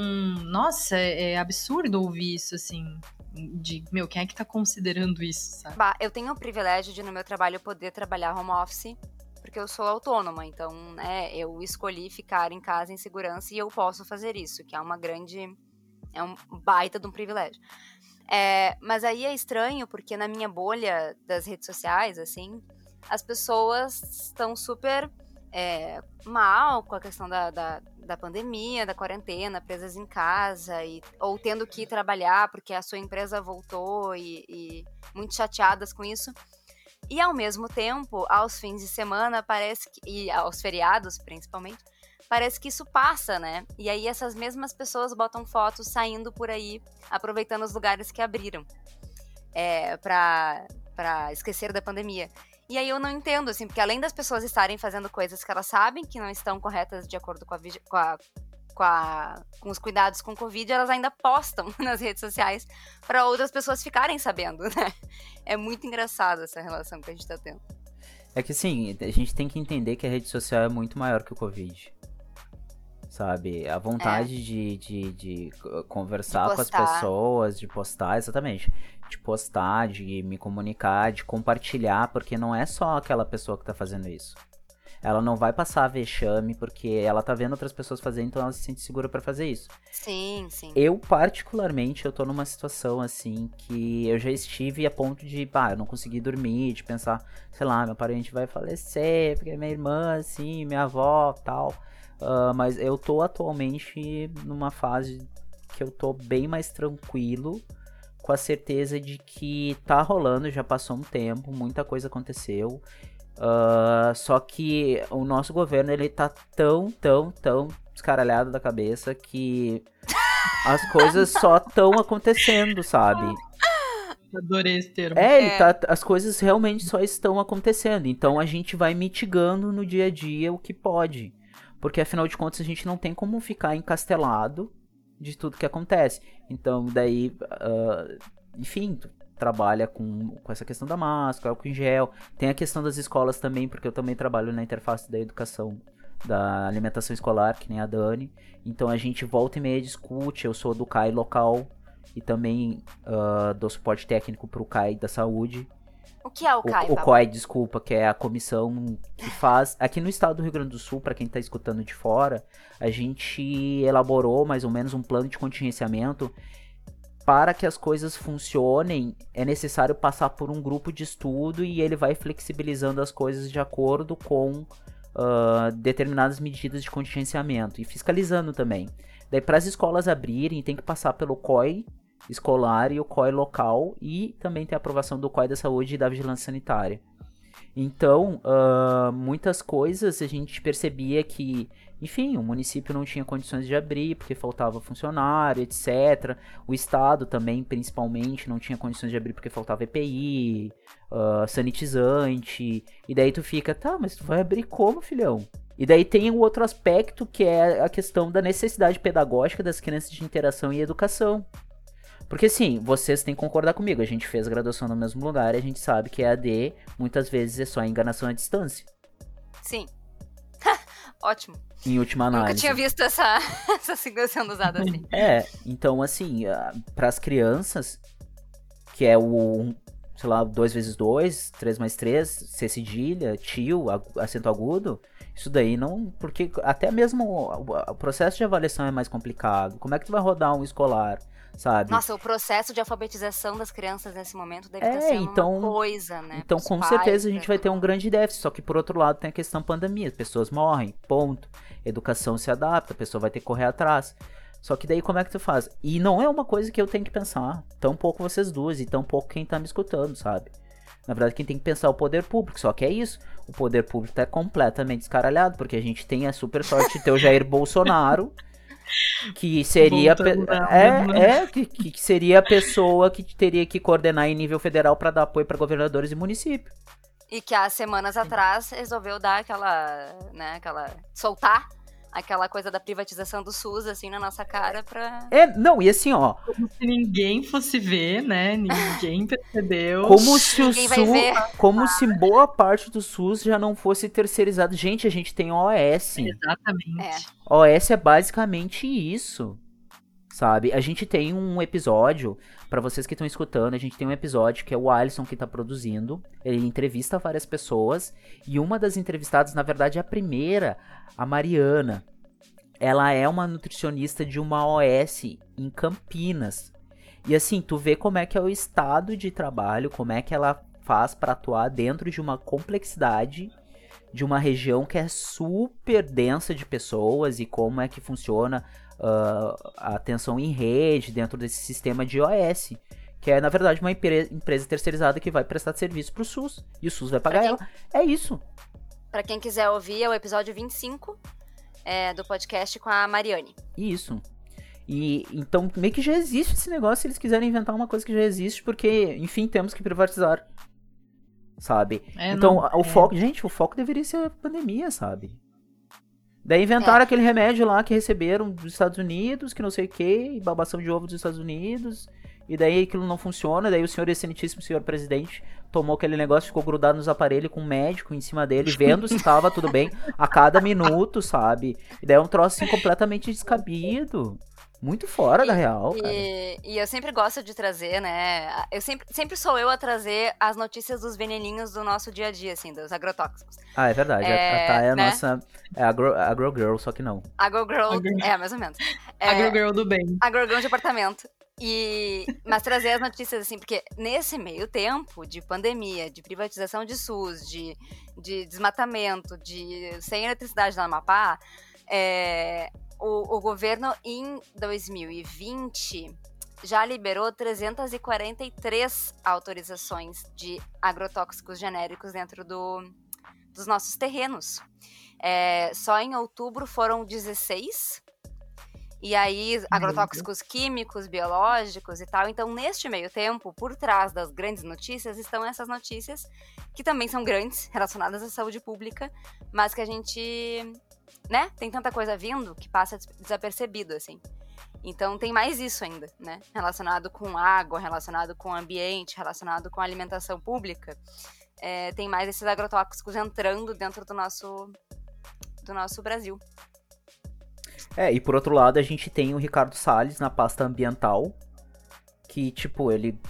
nossa, é, é absurdo ouvir isso, assim, de, meu, quem é que tá considerando isso, sabe? Bah, eu tenho o privilégio de, no meu trabalho, poder trabalhar home office, porque eu sou autônoma, então, né, eu escolhi ficar em casa em segurança e eu posso fazer isso, que é uma grande. É um baita de um privilégio. É, mas aí é estranho, porque na minha bolha das redes sociais, assim, as pessoas estão super é, mal com a questão da, da, da pandemia, da quarentena, presas em casa, e, ou tendo que ir trabalhar porque a sua empresa voltou e, e muito chateadas com isso. E ao mesmo tempo, aos fins de semana, parece que. E aos feriados, principalmente, parece que isso passa, né? E aí essas mesmas pessoas botam fotos saindo por aí, aproveitando os lugares que abriram. É, pra esquecer da pandemia. E aí eu não entendo, assim, porque além das pessoas estarem fazendo coisas que elas sabem que não estão corretas de acordo com a, com a com, a- com os cuidados com o Covid, elas ainda postam nas redes sociais para outras pessoas ficarem sabendo, né? É muito engraçado essa relação que a gente tá tendo. É que assim, a gente tem que entender que a rede social é muito maior que o Covid. Sabe? A vontade de, de, de c- conversar De com as pessoas, de postar, exatamente. De postar, de me comunicar, de compartilhar, porque não é só aquela pessoa que tá fazendo isso. Ela não vai passar vexame porque ela tá vendo outras pessoas fazendo, então ela se sente segura pra fazer isso. Sim, sim. Eu, particularmente, eu tô numa situação assim que eu já estive a ponto de, pá, eu não consegui dormir, de pensar, sei lá, meu parente vai falecer, porque minha irmã, assim, minha avó, tal. Ah, mas eu tô atualmente numa fase que eu tô bem mais tranquilo, com a certeza de que tá rolando, já passou um tempo, muita coisa aconteceu. Ah, só que o nosso governo ele tá tão, tão, tão descaralhado da cabeça que as coisas só estão acontecendo, sabe? Adorei esse termo. É, ele É. tá, as coisas realmente só estão acontecendo. Então a gente vai mitigando no dia a dia o que pode. Porque afinal de contas a gente não tem como ficar encastelado de tudo que acontece. Então daí, ah, enfim, trabalha com, com essa questão da máscara, álcool em gel. Tem a questão das escolas também, porque eu também trabalho na interface da educação da alimentação escolar, que nem a Dani. Então a gente volta e meia discute, eu sou do CAI local e também ah, dou suporte técnico pro CAI da saúde. O que é o O, CAI, o Pablo? COI, desculpa, que é a comissão que faz. Aqui no estado do Rio Grande do Sul, para quem tá escutando de fora, a gente elaborou mais ou menos um plano de contingenciamento. Para que as coisas funcionem, é necessário passar por um grupo de estudo e ele vai flexibilizando as coisas de acordo com ah, determinadas medidas de contingenciamento e fiscalizando também. Daí, para as escolas abrirem, tem que passar pelo COI escolar e o COI local e também tem a aprovação do COI da saúde e da vigilância sanitária. Então, ah, muitas coisas a gente percebia que, enfim, o município não tinha condições de abrir porque faltava funcionário, etc. O estado também, principalmente, não tinha condições de abrir porque faltava EPI, ah, sanitizante. E daí tu fica, tá, mas tu vai abrir como, filhão? E daí tem o outro aspecto que é a questão da necessidade pedagógica das crianças de interação e educação. Porque assim, vocês têm que concordar comigo, a gente fez graduação no mesmo lugar e a gente sabe que EAD muitas vezes é só enganação à distância, Sim. Ótimo. em última análise. Nunca tinha visto essa, essa sigla sendo usada assim. É, então assim, para as crianças, que é o, sei lá, 2 vezes 2, 3 mais 3, C cedilha, tio, acento agudo, isso daí não. Porque até mesmo o, o processo de avaliação é mais complicado. Como é que tu vai rodar um escolar, sabe? Nossa, o processo de alfabetização das crianças nesse momento deve É, estar sendo então- uma coisa, né? Então, com pais, certeza, a gente vai ter um grande déficit. Só que, por outro lado, tem a questão pandemia. As pessoas morrem, ponto. Educação se adapta, a pessoa vai ter que correr atrás. Só que daí, como é que tu faz? E não é uma coisa que eu tenho que pensar. Tão pouco vocês duas e tão pouco quem tá me escutando, sabe? Na verdade, quem tem que pensar é o poder público. Só que é isso. O poder público tá completamente descaralhado, porque a gente tem a super sorte de ter o Jair Bolsonaro, que seria. É, é que, que que seria a pessoa que teria que coordenar em nível federal para dar apoio para governadores e municípios. E que há semanas atrás resolveu dar aquela, né, aquela. soltar aquela coisa da privatização do SUS, assim, na nossa cara pra. É, não, e assim, ó, Como se ninguém fosse ver, né? Ninguém percebeu. como se o Ninguém SUS, como se boa parte do SUS já não fosse terceirizado. Gente, a gente tem OS. Exatamente. É. OS é basicamente isso. Sabe? A gente tem um episódio, pra vocês que estão escutando, a gente tem um episódio que é o Alisson que tá produzindo. Ele entrevista várias pessoas e uma das entrevistadas, na verdade, é a primeira, a Mariana. Ela é uma nutricionista de uma OS em Campinas. E assim, tu vê como é que é o estado de trabalho, como é que ela faz pra atuar dentro de uma complexidade de uma região que é super densa de pessoas e como é que funciona ah, a atenção em rede dentro desse sistema de OS. Que é, na verdade, uma empre- empresa terceirizada que vai prestar serviço pro SUS. E o SUS vai pagar quem- ela. É isso. Pra quem quiser ouvir, é o episódio 25 é, do podcast com a Mariane. Isso. E então meio que já existe esse negócio, se eles quiserem inventar uma coisa que já existe, porque, enfim, temos que privatizar. Sabe? É, então, não- o é. foco, gente, o foco deveria ser a pandemia, sabe? Daí inventaram aquele remédio lá que receberam dos Estados Unidos, que não sei o que, babação de ovo dos Estados Unidos. E daí aquilo não funciona, daí o senhor excelentíssimo senhor presidente tomou aquele negócio, ficou grudado nos aparelhos com um médico em cima dele, vendo se tava tudo bem a cada minuto, sabe? E daí é um troço assim completamente descabido. Muito fora da real, cara. E, e eu sempre gosto de trazer, né? Eu sempre, sempre sou eu a trazer as notícias dos veneninhos do nosso dia a dia, assim, dos agrotóxicos. Ah, é verdade. a- É, a Thay é a né? nossa. É agro, agro Girl, só que não. Agrogirl, Agro- é, mais ou menos. É, Agrogirl do bem. Agrogirl de apartamento. E, mas trazer as notícias assim, porque nesse meio tempo de pandemia, de privatização de SUS, de, de desmatamento, de sem eletricidade no Amapá, é, o, o governo em 2020 já liberou 343 autorizações de agrotóxicos genéricos dentro do, dos nossos terrenos. É, só em outubro foram 16. E aí, agrotóxicos químicos, biológicos e tal. Então, neste meio tempo, por trás das grandes notícias, estão essas notícias que também são grandes, relacionadas à saúde pública, mas que a gente, né, tem tanta coisa vindo que passa desapercebido, assim. Então tem mais isso ainda, né? Relacionado com água, relacionado com ambiente, relacionado com alimentação pública. É, tem mais esses agrotóxicos entrando dentro do nosso, do nosso Brasil. É, e por outro lado a gente tem o Ricardo Salles na pasta ambiental, que, tipo, ele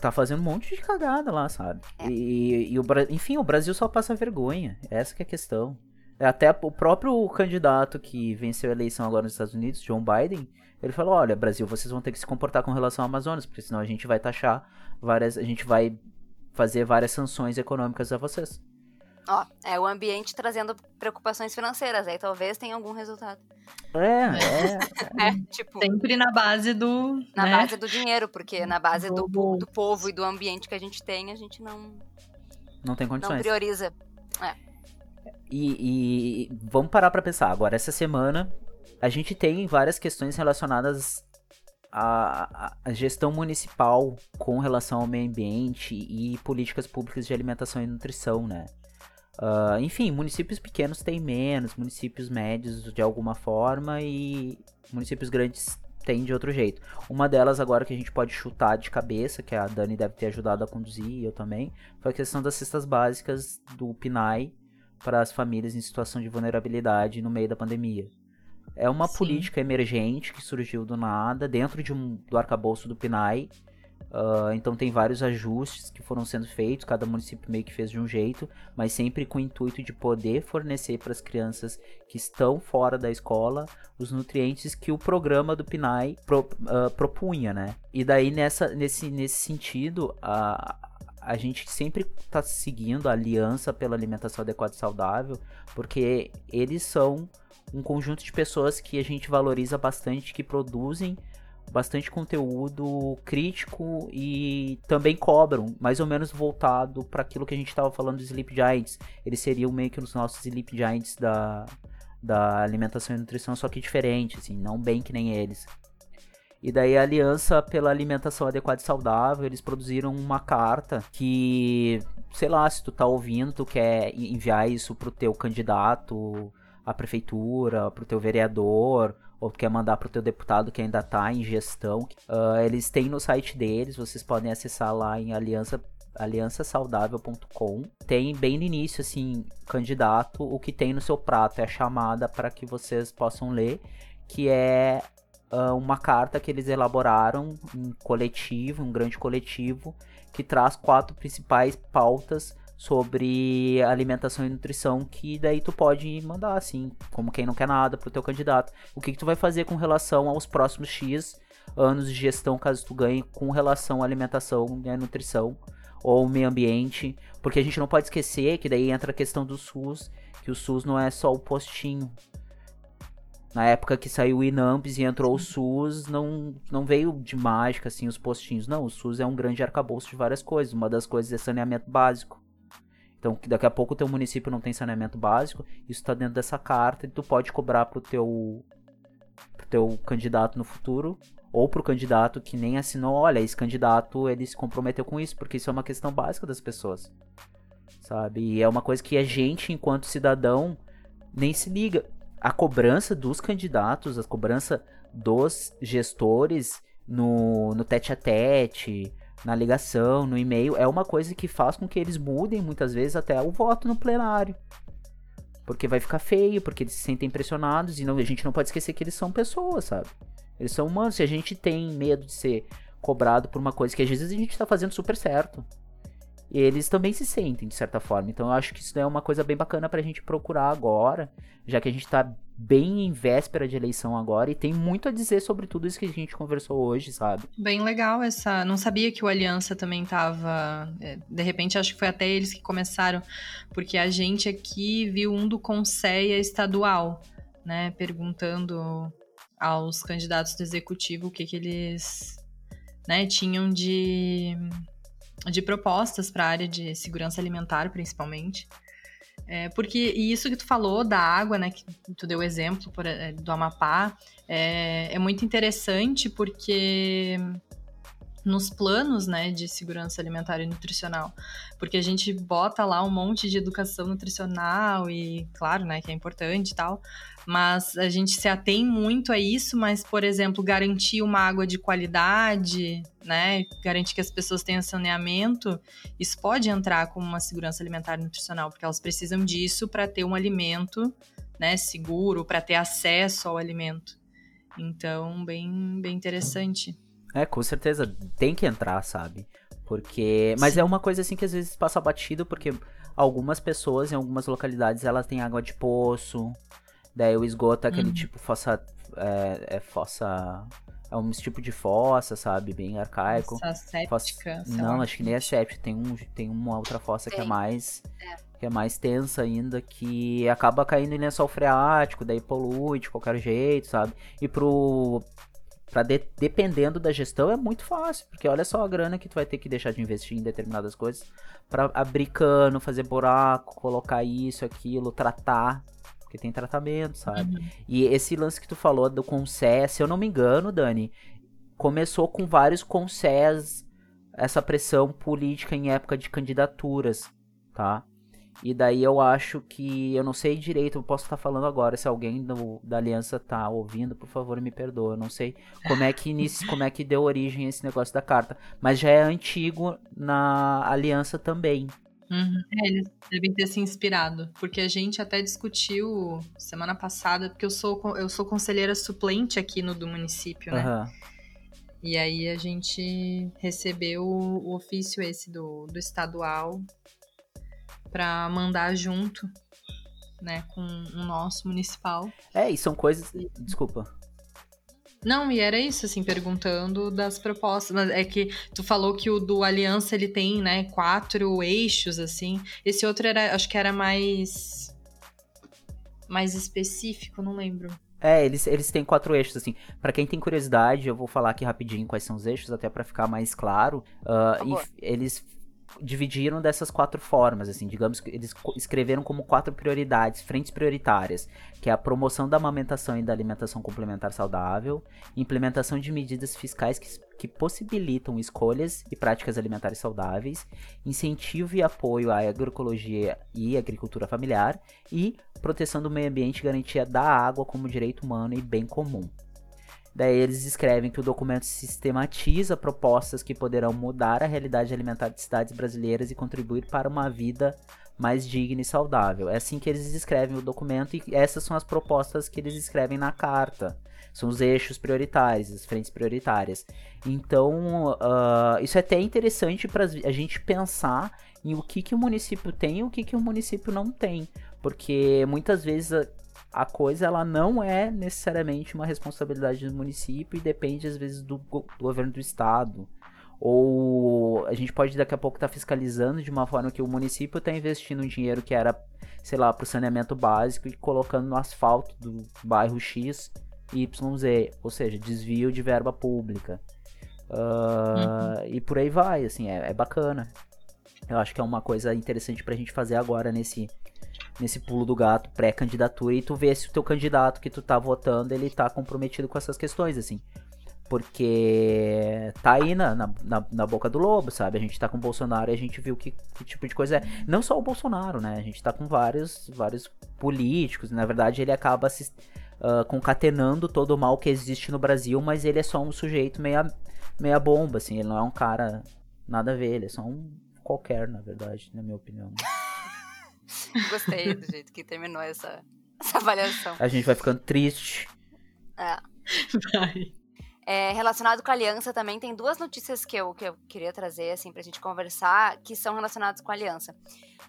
tá fazendo um monte de cagada lá, sabe? É. E, e o, enfim, o Brasil só passa vergonha. Essa que é a questão. É, Até o próprio candidato que venceu a eleição agora nos Estados Unidos, John Biden, ele falou: olha, Brasil, vocês vão ter que se comportar com relação ao Amazonas, porque senão a gente vai taxar várias. A gente vai fazer várias sanções econômicas a vocês. Ó, é o ambiente trazendo preocupações financeiras, aí talvez tenha algum resultado. É, é. É, tipo, Sempre na base do. na né? base do dinheiro, porque na base do, Do- do povo e do ambiente que a gente tem, a gente não, Não tem não condições. prioriza. E, e vamos parar pra pensar. Agora, essa semana, a gente tem várias questões relacionadas à, gestão municipal com relação ao meio ambiente e políticas públicas de alimentação e nutrição, né? Ah, enfim, municípios pequenos têm menos, municípios médios de alguma forma e municípios grandes têm de outro jeito. Uma delas agora que a gente pode chutar de cabeça, que a Dani deve ter ajudado a conduzir, e eu também, foi a questão das cestas básicas do PNAE para as famílias em situação de vulnerabilidade no meio da pandemia. É uma Sim. política emergente que surgiu do nada, dentro de um, do arcabouço do PNAE. Ah, então tem vários ajustes que foram sendo feitos, cada município meio que fez de um jeito, mas sempre com o intuito de poder fornecer para as crianças que estão fora da escola os nutrientes que o programa do PNAE pro- ah, propunha, né? E daí nessa, nesse, nesse sentido, a, a gente sempre está seguindo a Aliança pela Alimentação Adequada e Saudável, porque eles são um conjunto de pessoas que a gente valoriza bastante, que produzem bastante conteúdo crítico e também cobram, mais ou menos voltado para aquilo que a gente estava falando dos Sleep Giants. Eles seriam meio que os nossos Sleep Giants da, da alimentação e nutrição, só que diferente, assim, não bem que nem eles. E daí a Aliança pela Alimentação Adequada e Saudável, eles produziram uma carta que, sei lá, se tu tá ouvindo, tu quer en- enviar isso pro teu candidato à prefeitura, pro teu vereador, ou quer mandar pro teu deputado que ainda tá em gestão, ah, eles têm no site deles, vocês podem acessar lá em aliança aliançasaudável.com. Tem bem no início, assim, candidato, o que tem no seu prato é a chamada para que vocês possam ler, que é ah, uma carta que eles elaboraram um coletivo, um grande coletivo, que traz quatro principais pautas sobre alimentação e nutrição que daí tu pode mandar assim, como quem não quer nada pro teu candidato. O que, que tu vai fazer com relação aos próximos X anos de gestão caso tu ganhe com relação à alimentação e nutrição ou meio ambiente, porque a gente não pode esquecer que daí entra a questão do SUS, que o SUS não é só o postinho. Na época que saiu o INAMPS e entrou o SUS, não, não veio de mágica assim os postinhos. Não, o SUS é um grande arcabouço de várias coisas. Uma das coisas é saneamento básico. Então, daqui a pouco o teu município não tem saneamento básico, isso tá dentro dessa carta e tu pode cobrar pro teu pro teu candidato no futuro ou pro candidato que nem assinou, olha, esse candidato ele se comprometeu com isso, porque isso é uma questão básica das pessoas. Sabe? E é uma coisa que a gente, enquanto cidadão, nem se liga. A cobrança dos candidatos, a cobrança dos gestores no, no tete a tete, na ligação, no e-mail, é uma coisa que faz com que eles mudem muitas vezes até o voto no plenário. Porque vai ficar feio, porque eles se sentem pressionados e não, a gente não pode esquecer que eles são pessoas, sabe? Eles são humanos. Se a gente tem medo de ser cobrado por uma coisa que às vezes a gente tá fazendo super certo, eles também se sentem de certa forma. Então eu acho que isso é uma coisa bem bacana pra gente procurar agora, já que a gente tá bem em véspera de eleição agora e tem muito a dizer sobre tudo isso que a gente conversou hoje, sabe? Bem legal essa. Não sabia que o Aliança também tava. é, De repente, acho que foi até eles que começaram, porque a gente aqui viu um do Conceia estadual, né? Perguntando aos candidatos do executivo o que, que eles né, tinham de, de propostas para a área de segurança alimentar, principalmente. É, porque e isso que tu falou da água, né? Que tu deu o exemplo por, é, do Amapá, é, é muito interessante porque nos planos né, de segurança alimentar e nutricional. Porque a gente bota lá um monte de educação nutricional e, claro, né, que é importante e tal, mas a gente se atém muito a isso, mas, por exemplo, garantir uma água de qualidade, né, garantir que as pessoas tenham saneamento, isso pode entrar como uma segurança alimentar e nutricional, porque elas precisam disso para ter um alimento né, seguro, para ter acesso ao alimento. Então, bem, bem interessante. É, com certeza tem que entrar, sabe? Porque. Mas Sim. é uma coisa assim que às vezes passa batido, porque algumas pessoas em algumas localidades elas têm água de poço. Daí o esgoto é aquele uhum. tipo fossa. É, é, fossa. É um tipo de fossa, sabe? Bem arcaico. Fossa séptica. Fossa... Não, acho que nem é séptica. Tem, um, tem uma outra fossa que é mais. É. Que é mais tensa ainda, que acaba caindo em lençol freático, daí polui de qualquer jeito, sabe? E pro, Pra de, dependendo da gestão é muito fácil, porque olha só a grana que tu vai ter que deixar de investir em determinadas coisas para abrir cano, fazer buraco, colocar isso, aquilo, tratar, porque tem tratamento, sabe? Uhum. E esse lance que tu falou do Consé, se eu não me engano, Dani, começou com vários Consés essa pressão política em época de candidaturas, tá? E daí eu acho que. Eu não sei direito, eu posso estar falando agora. Se alguém do, da aliança tá ouvindo, por favor, me perdoa. Eu não sei como é que inici, como é que deu origem esse negócio da carta. Mas já é antigo na aliança também. Uhum. É, eles devem ter se inspirado, porque a gente até discutiu semana passada, porque eu sou, eu sou conselheira suplente aqui no do município, né? Uhum. E aí a gente recebeu o ofício esse do, do estadual para mandar junto, né, com o nosso municipal. É, e são coisas. Desculpa. Não, e era isso, assim, perguntando das propostas. Mas é que tu falou que o do Aliança ele tem, né, quatro eixos, assim. Esse outro era, acho que era mais. mais específico, não lembro. É, eles, eles têm quatro eixos, assim. para quem tem curiosidade, eu vou falar aqui rapidinho quais são os eixos, até para ficar mais claro. Uh, eles dividiram dessas quatro formas, assim, digamos que eles escreveram como quatro prioridades, frentes prioritárias, que é a promoção da amamentação e da alimentação complementar saudável, implementação de medidas fiscais que, que possibilitam escolhas e práticas alimentares saudáveis, incentivo e apoio à agroecologia e agricultura familiar e proteção do meio ambiente e garantia da água como direito humano e bem comum. Daí eles escrevem que o documento sistematiza propostas que poderão mudar a realidade alimentar de cidades brasileiras e contribuir para uma vida mais digna e saudável. É assim que eles escrevem o documento e essas são as propostas que eles escrevem na carta. São os eixos prioritários, as frentes prioritárias. Então, uh, isso é até interessante para a gente pensar em o que, que o município tem e o que, que o município não tem. Porque muitas vezes a coisa ela não é necessariamente uma responsabilidade do município e depende às vezes do, do governo do estado. Ou a gente pode daqui a pouco estar tá fiscalizando de uma forma que o município está investindo um dinheiro que era, sei lá, para o saneamento básico e colocando no asfalto do bairro X YZ, ou seja, desvio de verba pública. Uh, uhum. E por aí vai, assim, é, é bacana. Eu acho que é uma coisa interessante pra gente fazer agora nesse, nesse pulo do gato pré-candidatura e tu vê se o teu candidato que tu tá votando, ele tá comprometido com essas questões, assim. Porque tá aí na, na, na, boca do lobo, sabe? A gente tá com o Bolsonaro e a gente viu que, que, tipo de coisa é. Não só o Bolsonaro, né? A gente tá com vários, vários políticos. Na verdade, ele acaba se, uh, concatenando todo o mal que existe no Brasil, mas ele é só um sujeito meia, meia bomba, assim. Ele não é um cara nada a ver, ele é só um qualquer, na verdade, na minha opinião. Gostei do jeito que terminou essa, essa avaliação. A gente vai ficando triste. É. Vai. É, relacionado com a aliança também, tem duas notícias que eu, que eu queria trazer, assim, pra gente conversar, que são relacionadas com a aliança.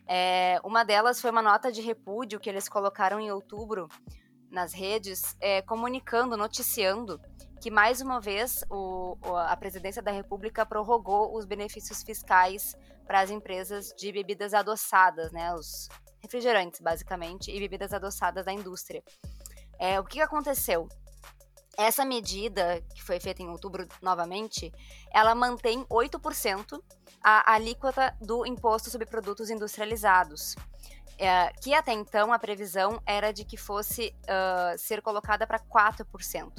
É, uma delas foi uma nota de repúdio que eles colocaram em outubro nas redes, é, comunicando, noticiando que mais uma vez o, a presidência da República prorrogou os benefícios fiscais para as empresas de bebidas adoçadas, né, os refrigerantes basicamente e bebidas adoçadas da indústria. É, o que aconteceu? essa medida, que foi feita em outubro novamente, ela mantém 8% a alíquota do imposto sobre produtos industrializados. É, que até então a previsão era de que fosse uh, ser colocada para 4%.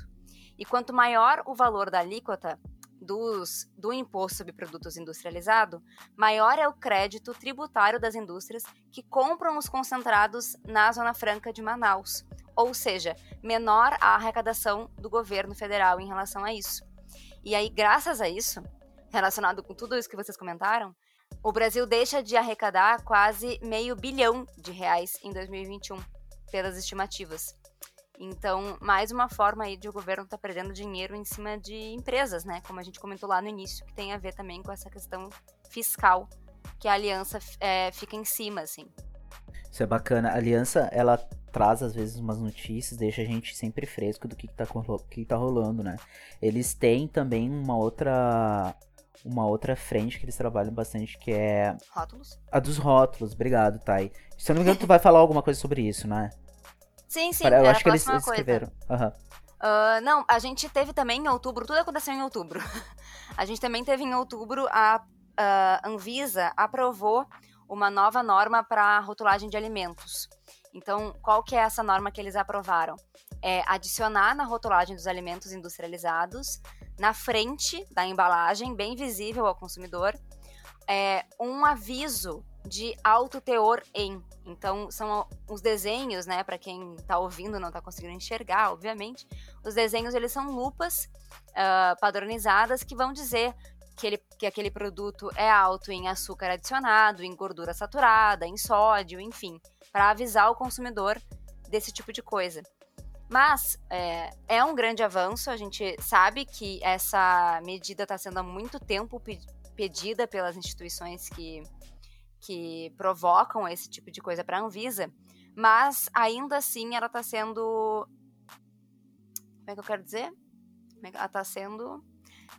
E quanto maior o valor da alíquota dos, do imposto sobre produtos industrializados, maior é o crédito tributário das indústrias que compram os concentrados na Zona Franca de Manaus. Ou seja, menor a arrecadação do governo federal em relação a isso. E aí, graças a isso, relacionado com tudo isso que vocês comentaram, o Brasil deixa de arrecadar quase meio bilhão de reais em 2021, pelas estimativas. Então, mais uma forma aí de o governo estar tá perdendo dinheiro em cima de empresas, né? Como a gente comentou lá no início, que tem a ver também com essa questão fiscal, que a aliança é, fica em cima, assim. Isso é bacana. A aliança, ela traz às vezes umas notícias, deixa a gente sempre fresco do que, que, tá, que tá rolando, né? Eles têm também uma outra uma outra frente que eles trabalham bastante, que é. Rótulos? A dos rótulos, obrigado, Thay. Se eu não me engano, tu vai falar alguma coisa sobre isso, né? Sim, sim. Eu acho que eles escreveram. Uhum. Uh, não, a gente teve também em outubro, tudo aconteceu em outubro. a gente também teve em outubro, a, a Anvisa aprovou uma nova norma para rotulagem de alimentos. Então, qual que é essa norma que eles aprovaram? É adicionar na rotulagem dos alimentos industrializados na frente da embalagem, bem visível ao consumidor, é, um aviso de alto teor em. Então, são os desenhos, né, para quem está ouvindo não está conseguindo enxergar, obviamente. Os desenhos, eles são lupas uh, padronizadas que vão dizer que, ele, que aquele produto é alto em açúcar adicionado, em gordura saturada, em sódio, enfim, para avisar o consumidor desse tipo de coisa. Mas é, é, um grande avanço, a gente sabe que essa medida está sendo há muito tempo pedida pelas instituições que, que provocam esse tipo de coisa para a Anvisa, mas ainda assim ela está sendo. Como é que eu quero dizer? É ela está sendo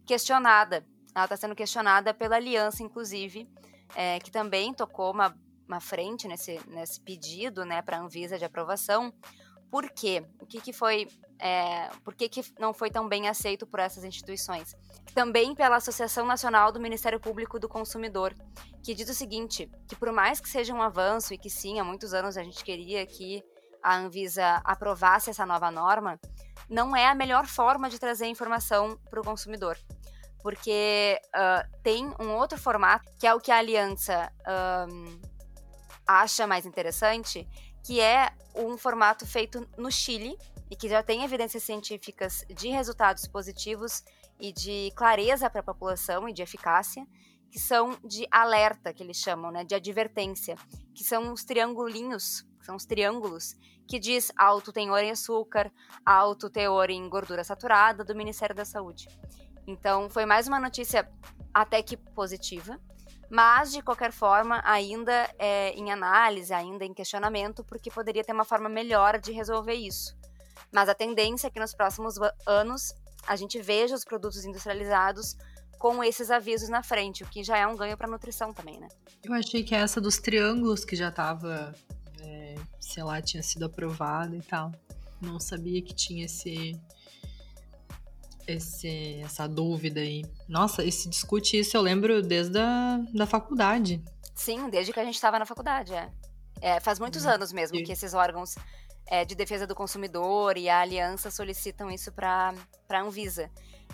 questionada. Ela está sendo questionada pela aliança, inclusive, é, que também tocou uma, uma frente nesse, nesse pedido né, para a Anvisa de aprovação, por quê? O que, que foi. É, por que, que não foi tão bem aceito por essas instituições? Também pela Associação Nacional do Ministério Público do Consumidor, que diz o seguinte: que por mais que seja um avanço e que sim, há muitos anos a gente queria que a Anvisa aprovasse essa nova norma, não é a melhor forma de trazer informação para o consumidor. Porque uh, tem um outro formato, que é o que a aliança um, acha mais interessante, que é um formato feito no Chile e que já tem evidências científicas de resultados positivos e de clareza para a população e de eficácia, que são de alerta, que eles chamam, né, de advertência, que são os triangulinhos, são os triângulos que diz alto teor em açúcar, alto teor em gordura saturada do Ministério da Saúde. Então, foi mais uma notícia até que positiva, mas de qualquer forma ainda é em análise, ainda em questionamento, porque poderia ter uma forma melhor de resolver isso. Mas a tendência é que nos próximos anos a gente veja os produtos industrializados com esses avisos na frente, o que já é um ganho para a nutrição também, né? Eu achei que essa dos triângulos que já estava, é, sei lá, tinha sido aprovada e tal. Não sabia que tinha esse esse, essa dúvida aí. Nossa, esse discute isso eu lembro desde a da faculdade. Sim, desde que a gente estava na faculdade, é. é. Faz muitos hum, anos mesmo e... que esses órgãos é, de defesa do consumidor e a aliança solicitam isso para a Anvisa.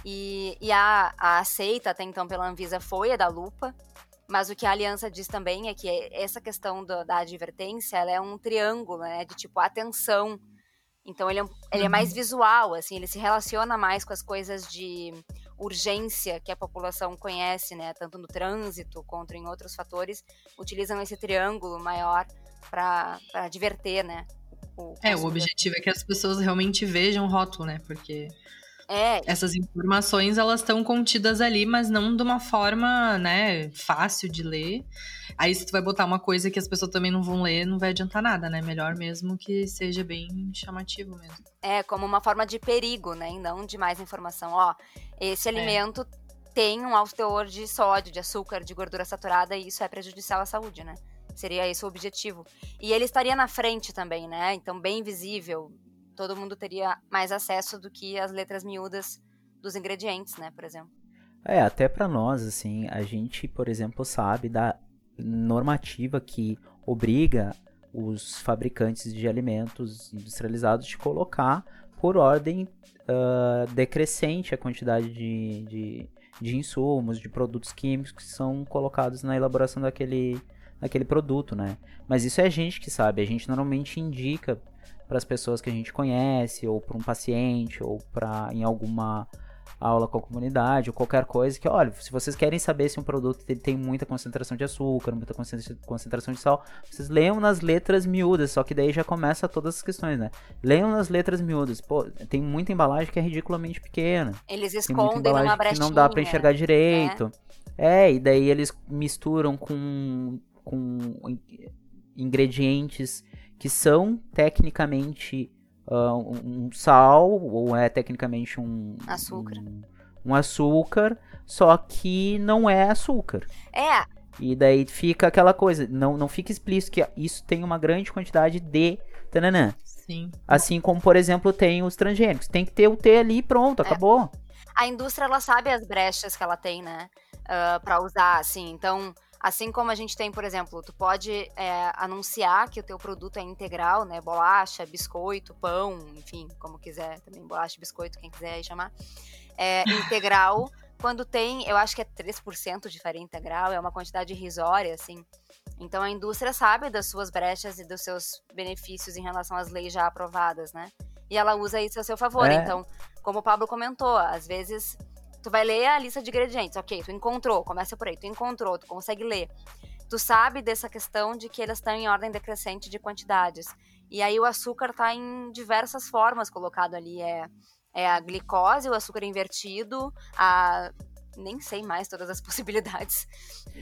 E, e a, a aceita até então pela Anvisa foi a da lupa, mas o que a aliança diz também é que essa questão do, da advertência ela é um triângulo, né, de tipo atenção, então ele é, ele é mais uhum. visual, assim, ele se relaciona mais com as coisas de urgência que a população conhece, né? Tanto no trânsito quanto em outros fatores, utilizam esse triângulo maior para diverter, né? O, é, o objetivo é que as pessoas realmente vejam o rótulo, né? Porque é. Essas informações elas estão contidas ali, mas não de uma forma, né, fácil de ler. Aí se tu vai botar uma coisa que as pessoas também não vão ler, não vai adiantar nada, né? Melhor mesmo que seja bem chamativo mesmo. É, como uma forma de perigo, né? E não de mais informação. Ó, esse é. alimento tem um alto teor de sódio, de açúcar, de gordura saturada e isso é prejudicial à saúde, né? Seria esse o objetivo. E ele estaria na frente também, né? Então, bem visível, todo mundo teria mais acesso do que as letras miúdas dos ingredientes, né, por exemplo. É, até para nós, assim, a gente, por exemplo, sabe da normativa que obriga os fabricantes de alimentos industrializados de colocar por ordem uh, decrescente a quantidade de, de, de, insumos, de produtos químicos que são colocados na elaboração daquele, daquele produto, né? Mas isso é a gente que sabe, a gente normalmente indica para as pessoas que a gente conhece, ou para um paciente, ou para em alguma aula com a comunidade ou qualquer coisa que, olha, se vocês querem saber se um produto tem muita concentração de açúcar, muita concentração de sal, vocês leiam nas letras miúdas, só que daí já começa todas as questões, né? Leiam nas letras miúdas. Pô, tem muita embalagem que é ridiculamente pequena. Eles escondem numa brechinha. Que não dá para enxergar direito. Né? É, e daí eles misturam com, com ingredientes que são tecnicamente uh, um sal, ou é tecnicamente um açúcar. Um, um, açúcar, só que não é açúcar. É. E daí fica aquela coisa, não, não fica explícito que isso tem uma grande quantidade de tananã. Sim. Assim como, por exemplo, tem os transgênicos. Tem que ter o T ali pronto, é. acabou. A indústria, ela sabe as brechas que ela tem, né? Uh, para usar, assim. Então, Assim como a gente tem, por exemplo, tu pode é, anunciar que o teu produto é integral, né? Bolacha, biscoito, pão, enfim, como quiser, também bolacha, biscoito, quem quiser aí chamar. É, integral, quando tem, eu acho que é 3% de farinha integral, é uma quantidade irrisória, assim. Então a indústria sabe das suas brechas e dos seus benefícios em relação às leis já aprovadas, né? E ela usa isso a seu favor. É. Então, como o Pablo comentou, às vezes Tu vai ler a lista de ingredientes, ok, tu encontrou, começa por aí, tu encontrou, tu consegue ler. Tu sabe dessa questão de que eles estão em ordem decrescente de quantidades. E aí o açúcar está em diversas formas colocado ali. É, é a glicose, o açúcar invertido, a nem sei mais todas as possibilidades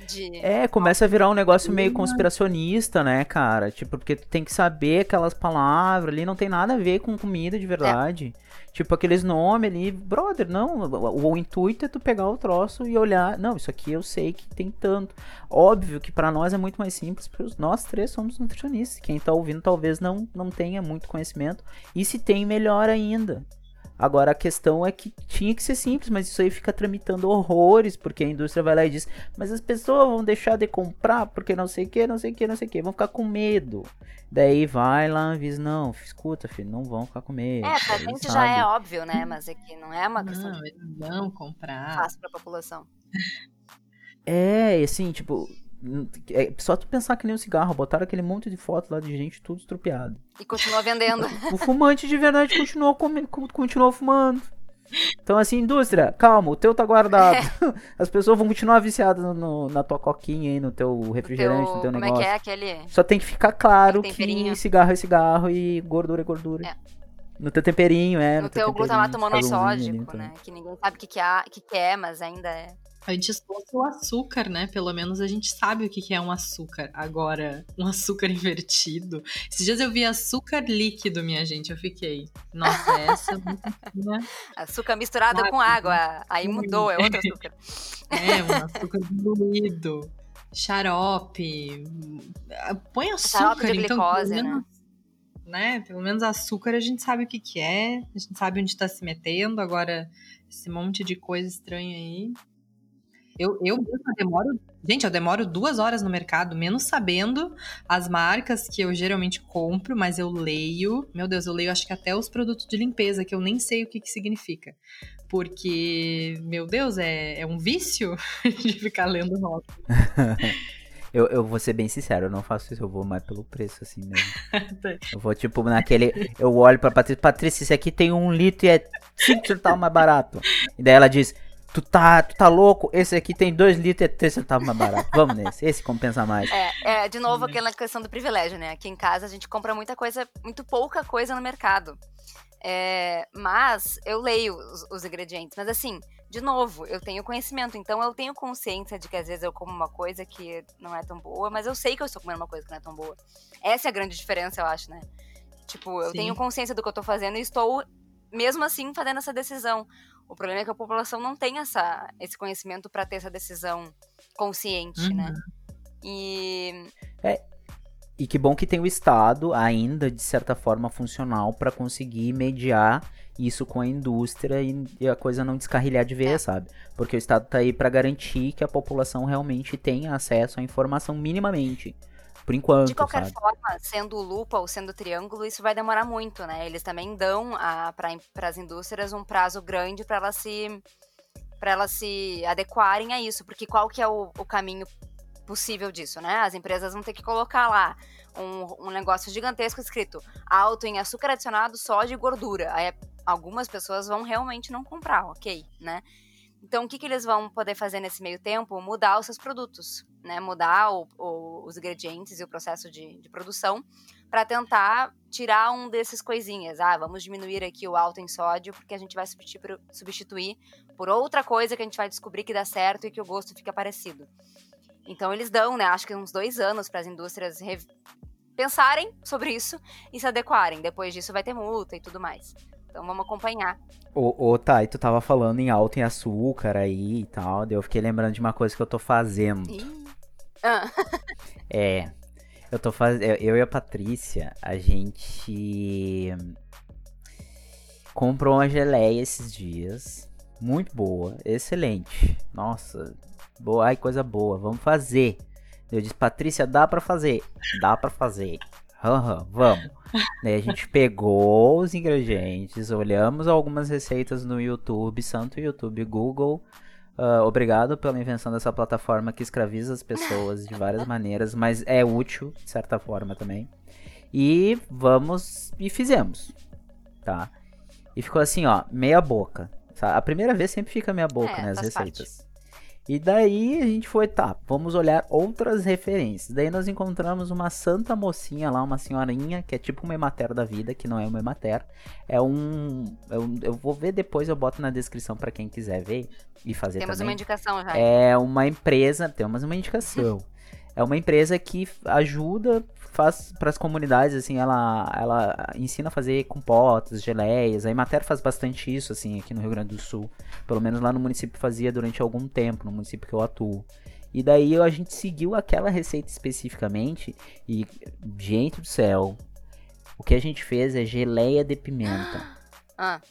de. É, começa a virar um negócio meio conspiracionista, né, cara? Tipo, porque tu tem que saber aquelas palavras ali, não tem nada a ver com comida de verdade. É. Tipo, aqueles nomes ali, brother, não. O, o, intuito é tu pegar o troço e olhar. Não, isso aqui eu sei que tem tanto. Óbvio que para nós é muito mais simples, porque nós três somos nutricionistas. Quem tá ouvindo talvez não, não tenha muito conhecimento. E se tem, melhor ainda. Agora a questão é que tinha que ser simples, mas isso aí fica tramitando horrores, porque a indústria vai lá e diz: Mas as pessoas vão deixar de comprar porque não sei o que, não sei o que, não sei o que, vão ficar com medo. Daí vai lá e diz: Não, escuta, filho, não vão ficar com medo. É, pra gente sabe. já é óbvio, né? Mas é que não é uma questão. Não, eles vão comprar. Fácil pra população. É, assim, tipo, é só tu pensar que nem um cigarro, botaram aquele monte de foto lá de gente tudo estrupiado. E continua vendendo. o fumante de verdade continuou, continuou fumando. Então, assim, indústria, calma, o teu tá guardado. É. As pessoas vão continuar viciadas no, no, na tua coquinha aí, no teu refrigerante, teu, no teu negócio. Como é que é aquele. Só tem que ficar claro que cigarro é cigarro e gordura é gordura. É. No teu temperinho, é. No, no teu glutamato monossódico, então. né? Que ninguém sabe o que, que, é, que, que é, mas ainda é. Antes fosse o açúcar, né? Pelo menos a gente sabe o que é um açúcar. Agora, um açúcar invertido. Esses dias eu vi açúcar líquido, minha gente. Eu fiquei. Nossa, essa é Açúcar misturado com água. Aí mudou, é outro açúcar. É, um açúcar diluído. Xarope. Põe açúcar, Xarope de então. Glicose, menos, né? né? Pelo menos açúcar a gente sabe o que, que é. A gente sabe onde está se metendo. Agora, esse monte de coisa estranha aí. Eu, eu mesma demoro. Gente, eu demoro duas horas no mercado, menos sabendo as marcas que eu geralmente compro, mas eu leio. Meu Deus, eu leio acho que até os produtos de limpeza, que eu nem sei o que, que significa. Porque, meu Deus, é, é um vício de ficar lendo nota. Eu, eu vou ser bem sincero, eu não faço isso, eu vou mais pelo preço, assim mesmo. eu vou, tipo, naquele. Eu olho pra Patrícia, Patrícia, esse aqui tem um litro e é 5 centavos mais barato. E daí ela diz, Tu tá, tu tá louco? Esse aqui tem 2 litros e 3 centavos mais barato. Vamos nesse. Esse compensa mais. É, é, de novo aquela questão do privilégio, né? Aqui em casa a gente compra muita coisa, muito pouca coisa no mercado. É, mas eu leio os, os, ingredientes. Mas assim, de novo, eu tenho conhecimento. Então eu tenho consciência de que às vezes eu como uma coisa que não é tão boa, mas eu sei que eu estou comendo uma coisa que não é tão boa. Essa é a grande diferença, eu acho, né? Tipo, eu Sim. tenho consciência do que eu tô fazendo e estou, mesmo assim, fazendo essa decisão. O problema é que a população não tem essa, esse conhecimento para ter essa decisão consciente, né? uhum. né? E. É, E que bom que tem o Estado ainda, de certa forma, funcional para conseguir mediar isso com a indústria e, e a coisa não descarrilhar de vez, É. sabe? Porque o Estado tá aí para garantir que a população realmente tenha acesso à informação minimamente. Por enquanto, De qualquer sabe? forma, sendo lupa ou sendo triângulo, isso vai demorar muito, né? Eles também dão para as indústrias um prazo grande para elas se para elas se adequarem a isso, porque qual que é o, o caminho possível disso, né? As empresas vão ter que colocar lá um, um negócio gigantesco escrito alto em açúcar adicionado, sódio e gordura. Aí algumas pessoas vão realmente não comprar, ok, né? Então, o que, que eles vão poder fazer nesse meio tempo? Mudar os seus produtos, né? Mudar o- o- os ingredientes e o processo de, de produção para tentar tirar um desses coisinhas. Ah, vamos diminuir aqui o alto em sódio porque a gente vai substituir por, substituir por outra coisa que a gente vai descobrir que dá certo e que o gosto fica parecido. Então, eles dão, né? Acho que uns dois anos para as indústrias re- pensarem sobre isso e se adequarem. Depois disso, vai ter multa e tudo mais. Então, vamos acompanhar. Ô, ô, tá, e tu tava falando em alto em açúcar aí e tal, eu fiquei lembrando de uma coisa que eu tô fazendo. Ih. Ah. É. Eu tô fazendo. Eu e a Patrícia, a gente comprou uma geleia esses dias. Muito boa, excelente. Nossa, boa, ai, coisa boa, vamos fazer. Eu disse, Patrícia, dá pra fazer? Dá pra fazer. Aham, vamos. Daí a gente pegou os ingredientes, olhamos algumas receitas no YouTube, santo YouTube, Google. Ah, obrigado pela invenção dessa plataforma que escraviza as pessoas de várias maneiras, mas é útil de certa forma também. E vamos e fizemos, tá? E ficou assim, ó, meia boca. A primeira vez sempre fica meia boca, É, né, as faz parte. receitas. E daí a gente foi, tá, vamos olhar outras referências. Daí nós encontramos uma santa mocinha lá, uma senhorinha, que é tipo uma Emater da vida, que não é uma Emater. É um. é um- eu vou ver depois, eu boto na descrição pra quem quiser ver e fazer Temos também. uma indicação já. É uma empresa, temos uma indicação. É uma empresa que ajuda, faz para as comunidades, assim, ela, ela ensina a fazer compotas, geleias. A Emater faz bastante isso, assim, aqui no Rio Grande do Sul. Pelo menos lá no município fazia durante algum tempo, no município que eu atuo. E daí a gente seguiu aquela receita especificamente e, gente do céu, o que a gente fez é geleia de pimenta. Ah,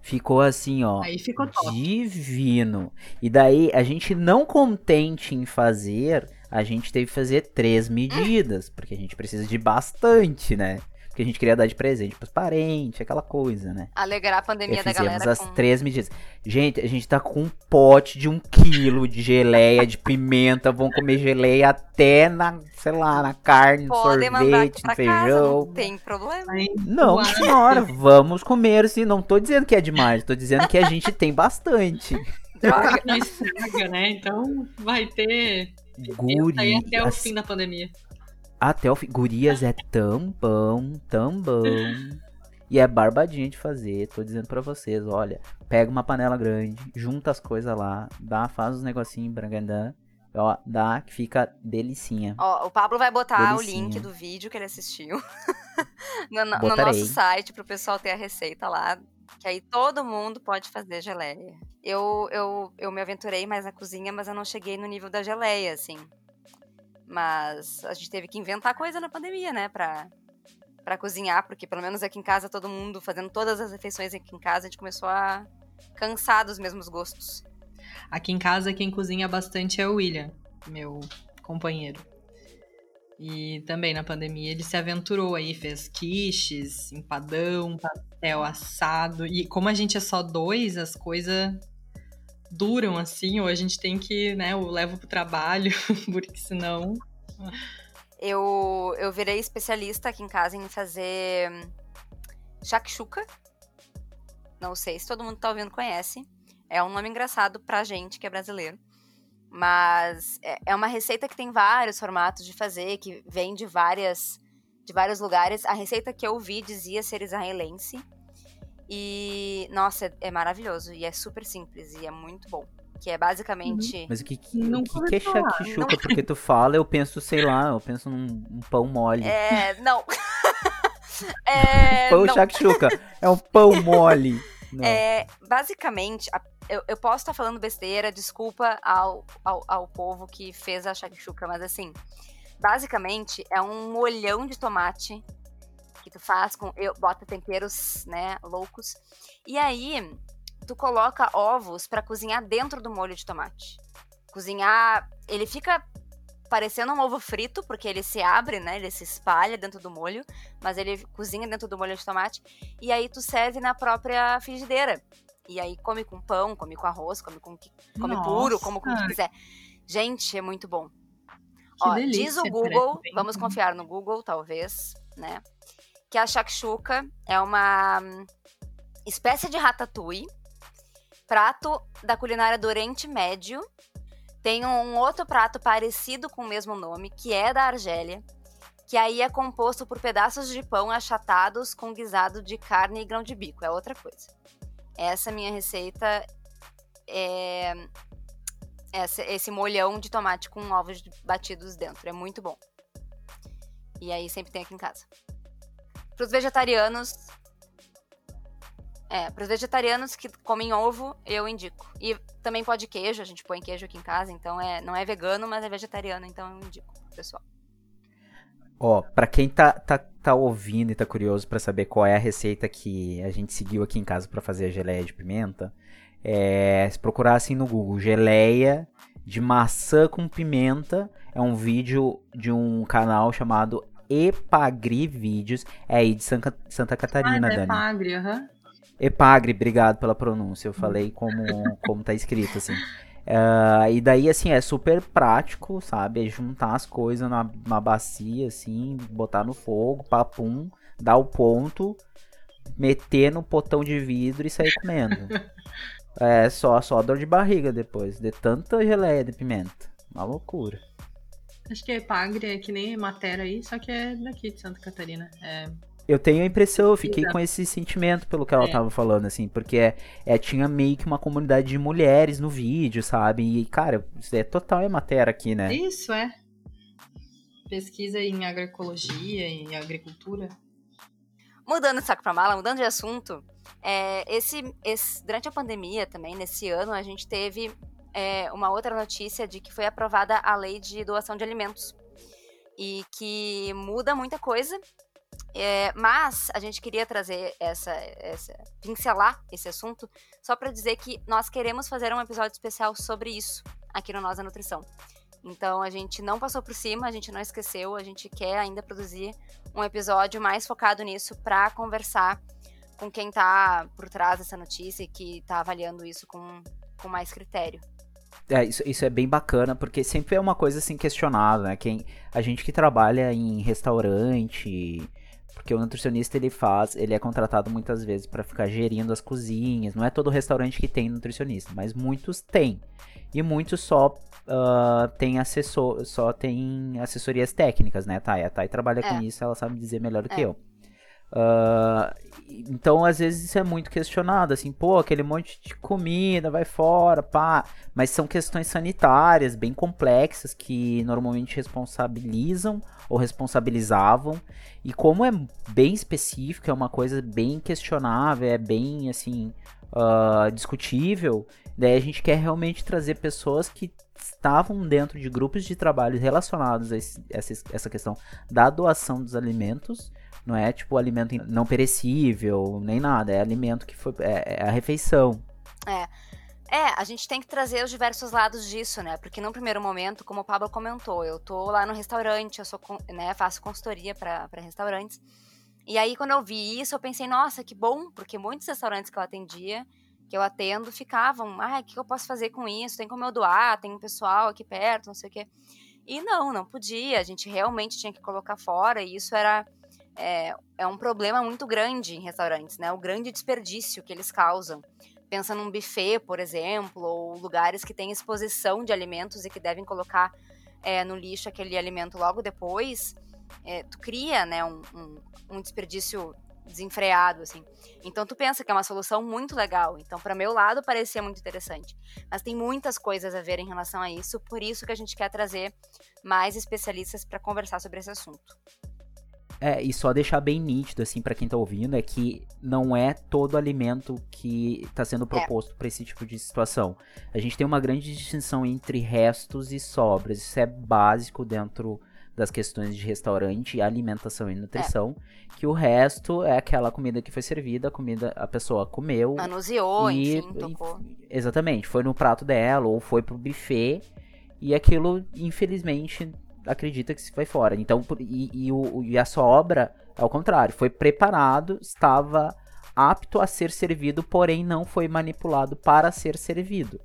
Ficou assim, ó Aí ficou top. divino. E daí, a gente não contente em fazer, a gente teve que fazer três medidas, porque a gente precisa de bastante, né? Porque a gente queria dar de presente pros parentes, aquela coisa, né? alegrar a E pandemia da fizemos galera as com... três medidas. Gente, a gente tá com um pote de um quilo de geleia de pimenta. Vão comer geleia até na, sei lá, na carne, no sorvete, no casa, feijão. não tem problema. Aí, Não, Uau. senhora, vamos comer sim. Não tô dizendo que é demais, tô dizendo que a gente tem bastante. Droga. não estraga, né? Então vai ter Guri, até o assim, fim da pandemia. até o fim. Gurias é tão bom, tão bom. E é barbadinha de fazer, tô dizendo pra vocês, olha, pega uma panela grande, junta as coisas lá, dá, faz os negocinhos bragandã, ó, dá que fica delicinha. Ó, o Pablo vai botar o Delicinha. link do vídeo que ele assistiu no, no- no nosso site pro pessoal ter a receita lá. Que aí todo mundo pode fazer geleia. Eu, eu, eu me aventurei mais na cozinha, mas eu não cheguei no nível da geleia, assim. Mas a gente teve que inventar coisa na pandemia, né? Pra, pra cozinhar, porque pelo menos aqui em casa, todo mundo fazendo todas as refeições aqui em casa, a gente começou a cansar dos mesmos gostos. Aqui em casa, quem cozinha bastante é o William, meu companheiro. E também na pandemia ele se aventurou aí, fez quiches, empadão, pastel assado. E como a gente é só dois, as coisas duram assim, ou a gente tem que, né, eu levo pro trabalho, porque senão. Eu, eu virei especialista aqui em casa em fazer shakshuka. Não sei se todo mundo tá ouvindo conhece. É um nome engraçado pra gente que é brasileiro. Mas é, é uma receita que tem vários formatos de fazer, que vem de várias de vários lugares. A receita que eu vi dizia ser israelense. E, nossa, é, é maravilhoso. E é super simples e é muito bom. Que é basicamente. Mas o que, que, o que, que é shakshuka? Porque tu fala, eu penso, sei lá, eu penso num um pão mole. É. Não. é. pão não. shakshuka, é um pão mole. Não. É, basicamente, a- eu, eu posso estar falando besteira, desculpa ao, ao, ao povo que fez a shakshuka, mas assim, basicamente é um molhão de tomate que tu faz com. Eu, bota temperos, né, loucos. E aí, tu coloca ovos para cozinhar dentro do molho de tomate. Cozinhar. Ele fica parecendo um ovo frito, porque ele se abre, né? Ele se espalha dentro do molho, mas ele cozinha dentro do molho de tomate. E aí tu serve na própria frigideira. E aí come com pão, come com arroz, come com come Nossa. puro, como, como tu quiser. Gente, é muito bom. Que Ó, diz o Google, vamos confiar no Google, talvez, né? Que a shakshuka é uma hum, espécie de ratatouille, prato da culinária do Oriente Médio. Tem um outro prato parecido com o mesmo nome, que é da Argélia, que aí é composto por pedaços de pão achatados com guisado de carne e grão de bico, é outra coisa. Essa minha receita é esse molhão de tomate com ovos batidos dentro. É muito bom. E aí sempre tem aqui em casa. Para os vegetarianos. É, para os vegetarianos que comem ovo, eu indico. E também pode queijo, a gente põe queijo aqui em casa, então é, não é vegano, mas é vegetariano, então eu indico, pessoal. Ó, pra quem tá, tá, tá ouvindo e tá curioso pra saber qual é a receita que a gente seguiu aqui em casa pra fazer a geleia de pimenta, é, se procurar assim no Google, geleia de maçã com pimenta, é um vídeo de um canal chamado Epagri Vídeos, é aí de Santa, Santa Ah, Catarina, é Dani. pagre, aham. Epagre, obrigado pela pronúncia. Eu falei como, como tá escrito, assim. Ah, e daí, assim, é super prático, sabe? É juntar as coisas na, na bacia, assim, botar no fogo, papum, dar o ponto, meter no potão de vidro e sair comendo. É só, só dor de barriga depois, de tanta geleia de pimenta. Uma loucura. Acho que é pagre, é que nem Matera aí, só que é daqui de Santa Catarina. É, Eu tenho a impressão, eu fiquei Exato. com esse sentimento pelo que ela É. tava falando, assim, porque é, é, tinha meio que uma comunidade de mulheres no vídeo, sabe? E, cara, isso é total é matéria aqui, né? Isso, é. Pesquisa em agroecologia, em agricultura. Mudando de saco pra mala, mudando de assunto, é, esse, esse- durante a pandemia também, nesse ano, a gente teve é, uma outra notícia de que foi aprovada a lei de doação de alimentos. E que muda muita coisa. É, mas a gente queria trazer essa, essa. pincelar esse assunto só para dizer que nós queremos fazer um episódio especial sobre isso aqui no Nós da Nutrição. Então a gente não passou por cima, a gente não esqueceu, a gente quer ainda produzir um episódio mais focado nisso para conversar com quem tá por trás dessa notícia e que tá avaliando isso com, com mais critério. É, isso, isso é bem bacana, porque sempre é uma coisa assim questionável, né? Quem, a gente que trabalha em restaurante, porque o nutricionista ele faz, ele é contratado muitas vezes para ficar gerindo as cozinhas. Não é todo restaurante que tem nutricionista, mas muitos têm. E muitos só ah, tem assessor, só tem assessorias técnicas, né, Thay? A Thay trabalha com É. isso, ela sabe dizer melhor do que É. eu. Ah, então, às vezes, isso é muito questionado, assim, pô, aquele monte de comida, vai fora, pá. Mas são questões sanitárias bem complexas que normalmente responsabilizam ou responsabilizavam. E como é bem específico, é uma coisa bem questionável, é bem, assim, ah, discutível, daí a gente quer realmente trazer pessoas que estavam dentro de grupos de trabalho relacionados a esse- essa, essa questão da doação dos alimentos não é tipo alimento não perecível, nem nada. É alimento que foi. É, é a refeição. É, a gente tem que trazer os diversos lados disso, né? Porque num primeiro momento, como o Pablo comentou, eu tô lá no restaurante, eu sou, né, faço consultoria para restaurantes. E aí, quando eu vi isso, eu pensei, nossa, que bom, porque muitos restaurantes que eu atendia, que eu atendo, ficavam, ah, o que eu posso fazer com isso? Tem como eu doar? Tem um pessoal aqui perto, não sei o quê. E não, não podia. A gente realmente tinha que colocar fora, e isso era é, é um problema muito grande em restaurantes, né? O grande desperdício que eles causam. Pensa num buffet, por exemplo, ou lugares que têm exposição de alimentos e que devem colocar é, no lixo aquele alimento logo depois. é, tu cria, né, um, um, um desperdício desenfreado, assim. Então tu pensa que é uma solução muito legal. Então, para meu lado, parecia muito interessante. Mas tem muitas coisas a ver em relação a isso, por isso que a gente quer trazer mais especialistas para conversar sobre esse assunto. É, e só deixar bem nítido, assim, pra quem tá ouvindo, é que não é todo alimento que tá sendo proposto pra esse tipo de situação. A gente tem uma grande distinção entre restos e sobras. Isso é básico dentro das questões de restaurante, alimentação e nutrição, que o resto é aquela comida que foi servida, a comida a pessoa comeu. Manuseou, e- enfim, tocou. Exatamente, foi no prato dela ou foi pro buffet e aquilo, infelizmente, acredita que se vai fora. Então, e, e o, o- e a sobra, ao contrário, foi preparado, estava apto a ser servido, porém não foi manipulado para ser servido.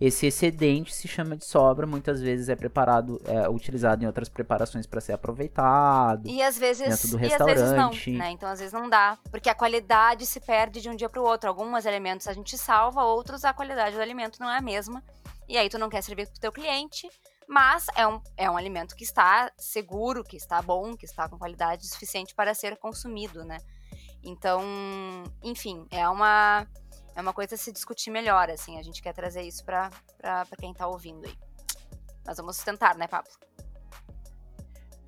Esse excedente se chama de sobra, muitas vezes é preparado, é utilizado em outras preparações para ser aproveitado. E às vezes, dentro do e às vezes não, restaurante. né? Então às vezes não dá, porque a qualidade se perde de um dia para o outro. Alguns alimentos a gente salva, outros a qualidade do alimento não é a mesma. E aí tu não quer servir pro teu cliente, mas é um, é um alimento que está seguro, que está bom, que está com qualidade suficiente para ser consumido, né? Então, enfim, é uma é uma coisa a se discutir melhor, assim. A gente quer trazer isso para quem tá ouvindo aí. Nós vamos tentar, né, Pablo?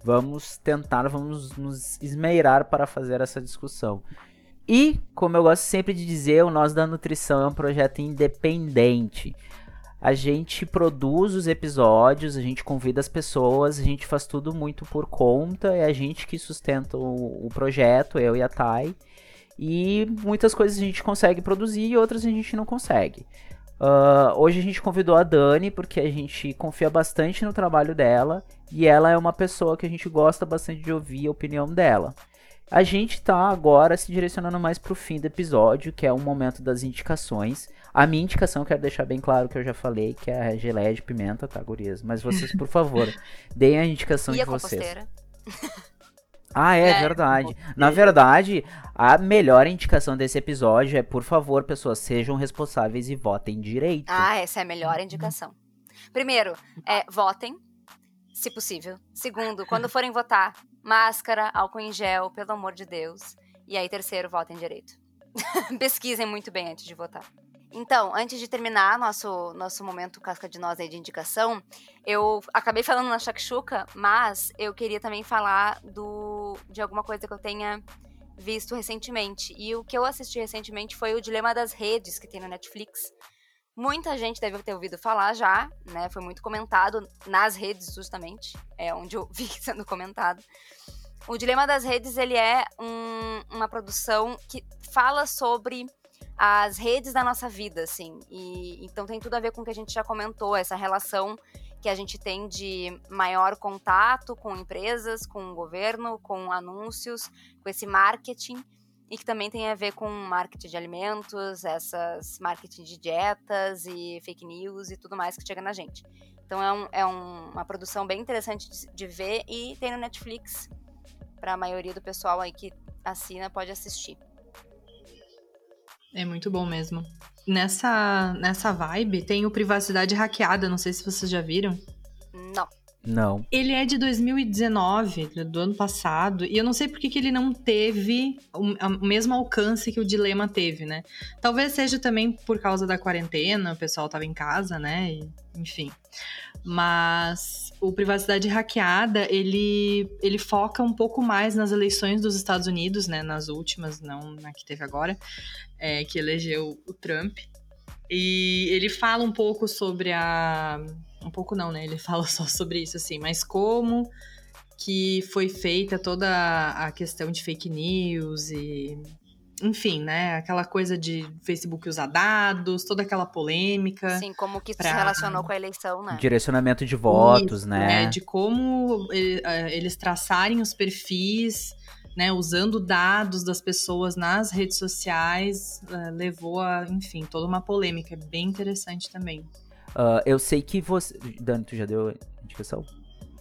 Vamos tentar, vamos nos esmeirar para fazer essa discussão. E, como eu gosto sempre de dizer, o Nós da Nutrição é um projeto independente. A gente produz os episódios, a gente convida as pessoas, a gente faz tudo muito por conta, é a gente que sustenta o, o projeto, eu e a Thay. E muitas coisas a gente consegue produzir e outras a gente não consegue. Ah, hoje a gente convidou a Dani porque a gente confia bastante no trabalho dela e ela é uma pessoa que a gente gosta bastante de ouvir a opinião dela. A gente tá agora se direcionando mais pro fim do episódio, que é o momento das indicações. A minha indicação, quero deixar bem claro que eu já falei, que é a geleia de pimenta, tá, gurias? Mas vocês, por favor, deem a indicação E de a vocês. Ah, é, É, verdade. Na verdade, a melhor indicação desse episódio é, por favor, pessoas, sejam responsáveis e votem direito. Ah, essa é a melhor indicação. Primeiro, é, votem, se possível. Segundo, quando forem votar, máscara, álcool em gel, pelo amor de Deus. E aí, terceiro, votem direito. Pesquisem muito bem antes de votar. Então, antes de terminar nosso, nosso momento casca de nós aí de indicação, eu acabei falando na Shakshuka, mas eu queria também falar do, de alguma coisa que eu tenha visto recentemente. E o que eu assisti recentemente foi o Dilema das Redes, que tem na Netflix. Muita gente deve ter ouvido falar já, né? Foi muito comentado nas redes, justamente. É onde eu vi sendo comentado. O Dilema das Redes, ele é um- uma produção que fala sobre as redes da nossa vida, assim. E então tem tudo a ver com o que a gente já comentou, essa relação que a gente tem de maior contato com empresas, com o governo, com anúncios, com esse marketing e que também tem a ver com marketing de alimentos, essas marketing de dietas e fake news e tudo mais que chega na gente. Então é, um- é um- uma produção bem interessante de, de ver e tem no Netflix. Para a maioria do pessoal aí que assina pode assistir. É muito bom mesmo. Nessa, nessa vibe tem o Privacidade Hackeada, não sei se vocês já viram. Não. Não. Ele é de 2019, do ano passado, e eu não sei por que, que ele não teve o, mesmo alcance que o Dilema teve, né? Talvez seja também por causa da quarentena, o pessoal tava em casa, né? E, enfim. Mas o Privacidade Hackeada, ele, ele foca um pouco mais nas eleições dos Estados Unidos, né? Nas últimas, não na que teve agora, é, que elegeu o Trump. E ele fala um pouco sobre a. Um pouco não, né? Ele fala só sobre isso, assim, mas como que foi feita toda a questão de fake news e. Enfim, né? Aquela coisa de Facebook usar dados, toda aquela polêmica. Assim, como que isso pra- se relacionou com a eleição, né? Direcionamento de votos, Isso, né? é, de como eh, eh, eles traçarem os perfis, né, usando dados das pessoas nas redes sociais, eh, levou a, enfim, toda uma polêmica. É bem interessante também. Ah, eu sei que você. Dani, tu já deu indicação?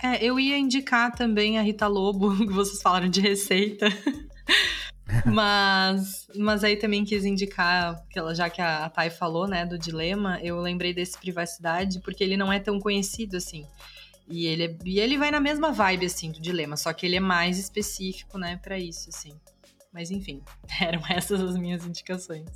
É, eu ia indicar também a Rita Lobo, que vocês falaram de receita. mas, mas aí também quis indicar, que ela- já que a, Thay falou, né, do dilema, eu lembrei desse privacidade, porque ele não é tão conhecido assim. E ele, é- e ele vai na mesma vibe, assim, do dilema, só que ele é mais específico, né, pra isso, assim. Mas enfim, eram essas as minhas indicações.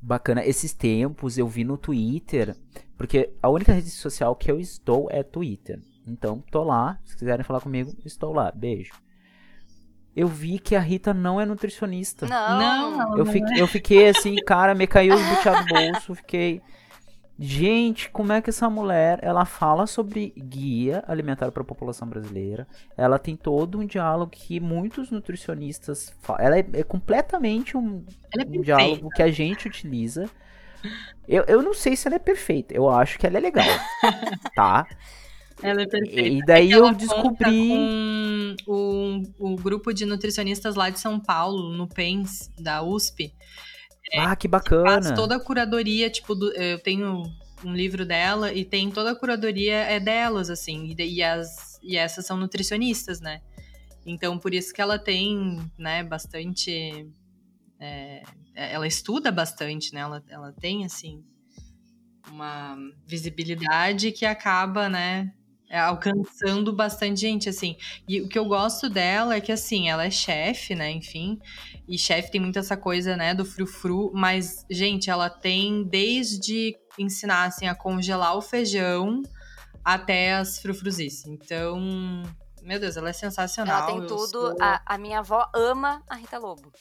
Bacana. Esses tempos eu vi no Twitter, porque a única rede social que eu estou é Twitter. Então, tô lá. Se quiserem falar comigo, estou lá. Beijo. Eu vi que a Rita não é nutricionista. Não. Não, Eu, fiquei, eu fiquei assim, cara, me caiu os buteados do bolso, fiquei. Gente, como é que essa mulher, ela fala sobre guia alimentar para a população brasileira. Ela tem todo um diálogo que muitos nutricionistas, fa- ela é, é completamente um, é um diálogo que a gente utiliza. Eu, eu não sei se ela é perfeita, eu acho que ela é legal, tá? Ela é perfeita. E daí É eu conta descobri. com o, o grupo de nutricionistas lá de São Paulo, no PENS, da USP. Ah, que Faz bacana. toda a curadoria, tipo, do- eu tenho um livro dela e tem toda a curadoria é delas, assim, e, e as, e essas são nutricionistas, né? Então, por isso que ela tem, né, bastante. é, ela estuda bastante, né? Ela, ela tem, assim, uma visibilidade que acaba, né, é, alcançando bastante gente, assim. E o que eu gosto dela é que, assim, ela é chefe, né, enfim. E chefe tem muito essa coisa, né, do frufru. Mas, gente, ela tem desde ensinar, assim, a congelar o feijão até as frufruzices. Então, meu Deus, ela é sensacional. Ela tem tudo. sou- A, a minha avó ama a Rita Lobo.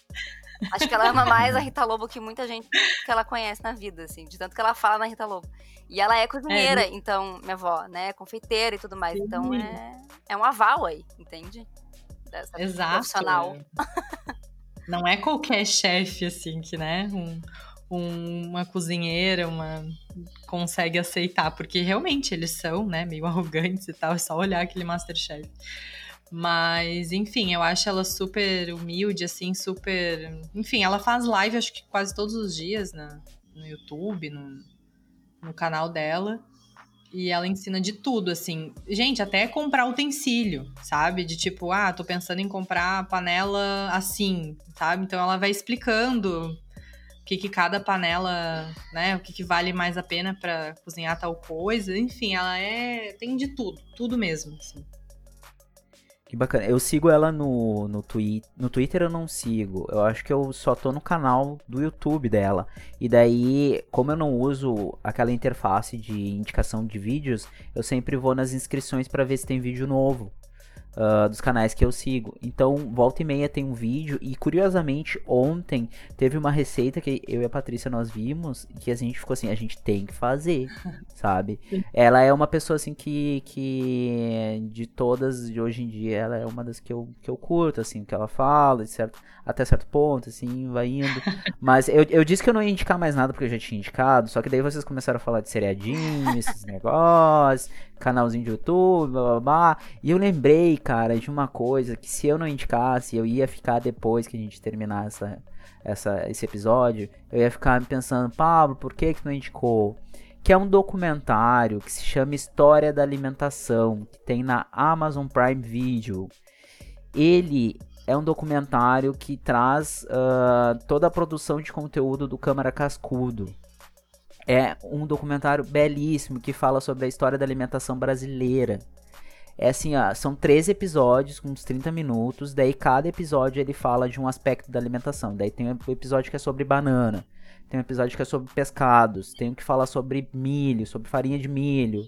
Acho que ela ama mais a Rita Lobo que muita gente que ela conhece na vida, assim, de tanto que ela fala na Rita Lobo. E ela é cozinheira, então, minha avó, né, confeiteira e tudo mais. Então Sim. é, é um aval aí, entende? Dessa Exato. profissional. Não é qualquer chefe, assim, que, né, um- um- uma cozinheira, uma consegue aceitar, porque realmente eles são, né, meio arrogantes e tal, é só olhar aquele Masterchef. Mas, enfim, eu acho ela super humilde, assim, super. Enfim, ela faz live, acho que quase todos os dias na, no YouTube, no, no canal dela. E ela ensina de tudo, assim. Gente, até comprar utensílio, sabe? De tipo, ah, tô pensando em comprar panela assim, sabe? Então ela vai explicando o que, que cada panela, né? O que, que vale mais a pena pra cozinhar tal coisa. Enfim, ela é. tem de tudo, tudo mesmo. assim. Que bacana. Eu sigo ela no, no, twi no Twitter, eu não sigo. Eu acho que eu só tô no canal do YouTube dela. E daí, como eu não uso aquela interface de indicação de vídeos, eu sempre vou nas inscrições pra ver se tem vídeo novo. Ah, dos canais que eu sigo. Então, volta e meia tem um vídeo. E curiosamente, ontem teve uma receita que eu e a Patrícia nós vimos. Que a gente ficou assim: a gente tem que fazer, sabe? Ela é uma pessoa assim que, que de todas de hoje em dia, ela é uma das que eu, que eu curto, assim, que ela fala, certo, até certo ponto, assim, vai indo. Mas eu, eu disse que eu não ia indicar mais nada porque eu já tinha indicado, só que daí vocês começaram a falar de seriadinho, esses negócios, canalzinho de YouTube, blá blá blá. E eu lembrei, cara, de uma coisa que se eu não indicasse, eu ia ficar depois que a gente terminar essa, essa, esse episódio, eu ia ficar pensando, Pablo, por que que não indicou? que é um documentário que se chama História da Alimentação, que tem na Amazon Prime Video. Ele é um documentário que traz ah, toda a produção de conteúdo do Câmara Cascudo. É um documentário belíssimo que fala sobre a história da alimentação brasileira. É assim, ó, são três episódios com uns 30 minutos, daí cada episódio ele fala de um aspecto da alimentação. Daí tem um episódio que é sobre banana, tem um episódio que é sobre pescados, tem um que fala sobre milho, sobre farinha de milho.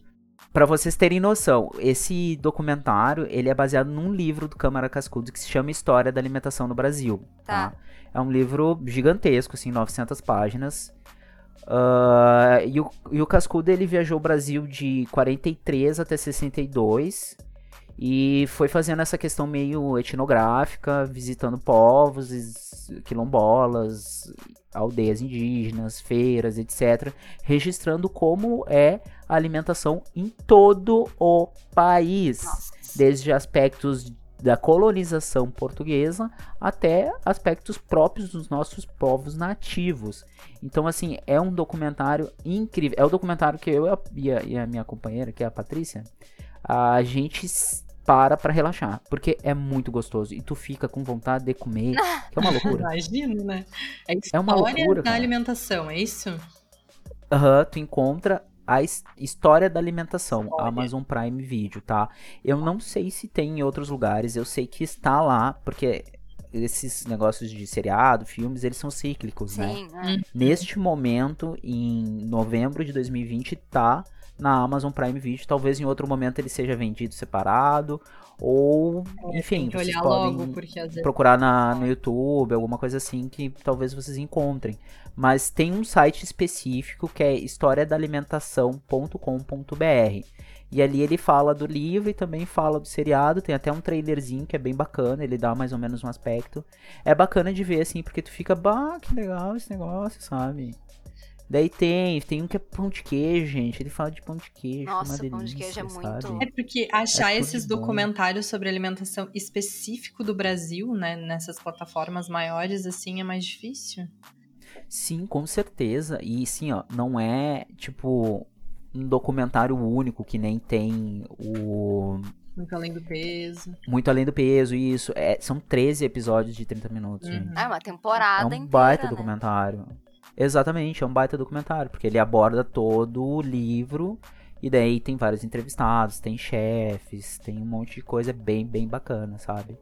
Pra vocês terem noção, esse documentário, ele é baseado num livro do Câmara Cascudo que se chama História da Alimentação no Brasil, tá? Tá. É um livro gigantesco, assim, 900 páginas. Ah, e, o, e o Cascudo, ele viajou o Brasil de 43 até 62 e foi fazendo essa questão meio etnográfica, visitando povos, quilombolas, aldeias indígenas, feiras, etc. Registrando como é a alimentação em todo o país Nossa. desde aspectos da colonização portuguesa até aspectos próprios dos nossos povos nativos. Então, assim, é um documentário incrível. É o documentário que eu e a, e a- minha companheira, que é a Patrícia, a gente para pra relaxar, porque é muito gostoso e tu fica com vontade de comer, que é uma loucura. Imagino, né? É, É uma loucura, da cara. alimentação, é isso? Aham, tu encontra a his- história da alimentação, Olha. Amazon Prime Video, tá? Eu não sei se tem em outros lugares, eu sei que está lá, porque esses negócios de seriado, filmes, eles são cíclicos, né? Sim, é. Neste momento, em novembro de 2020, tá na Amazon Prime Video. Talvez em outro momento ele seja vendido separado, ou, enfim, Tem que vocês olhar podem logo, porque às vezes. procurar na, no YouTube, alguma coisa assim que talvez vocês encontrem. Mas tem um site específico que é historiadalimentação.com.br. E ali ele fala do livro e também fala do seriado. Tem até um trailerzinho que é bem bacana, ele dá mais ou menos um aspecto. É bacana de ver, assim, porque tu fica, bah, que legal esse negócio, sabe? Daí tem, tem um que é pão de queijo, gente. Ele fala de pão de queijo. Nossa, uma delícia, pão de queijo é muito- sabe? É porque achar É esses bom. documentários sobre alimentação específico do Brasil, né, nessas plataformas maiores, assim, é mais difícil. Sim, com certeza. E sim, ó, não é tipo um documentário único que nem tem o Muito além do peso. Muito Além do Peso, isso. É, são 13 episódios de 30 minutos, Uhum. gente. É uma É temporada um inteira, baita né? documentário. Exatamente, é um baita documentário, porque ele aborda todo o livro e daí tem vários entrevistados, tem chefes, tem um monte de coisa bem, bem bacana, sabe?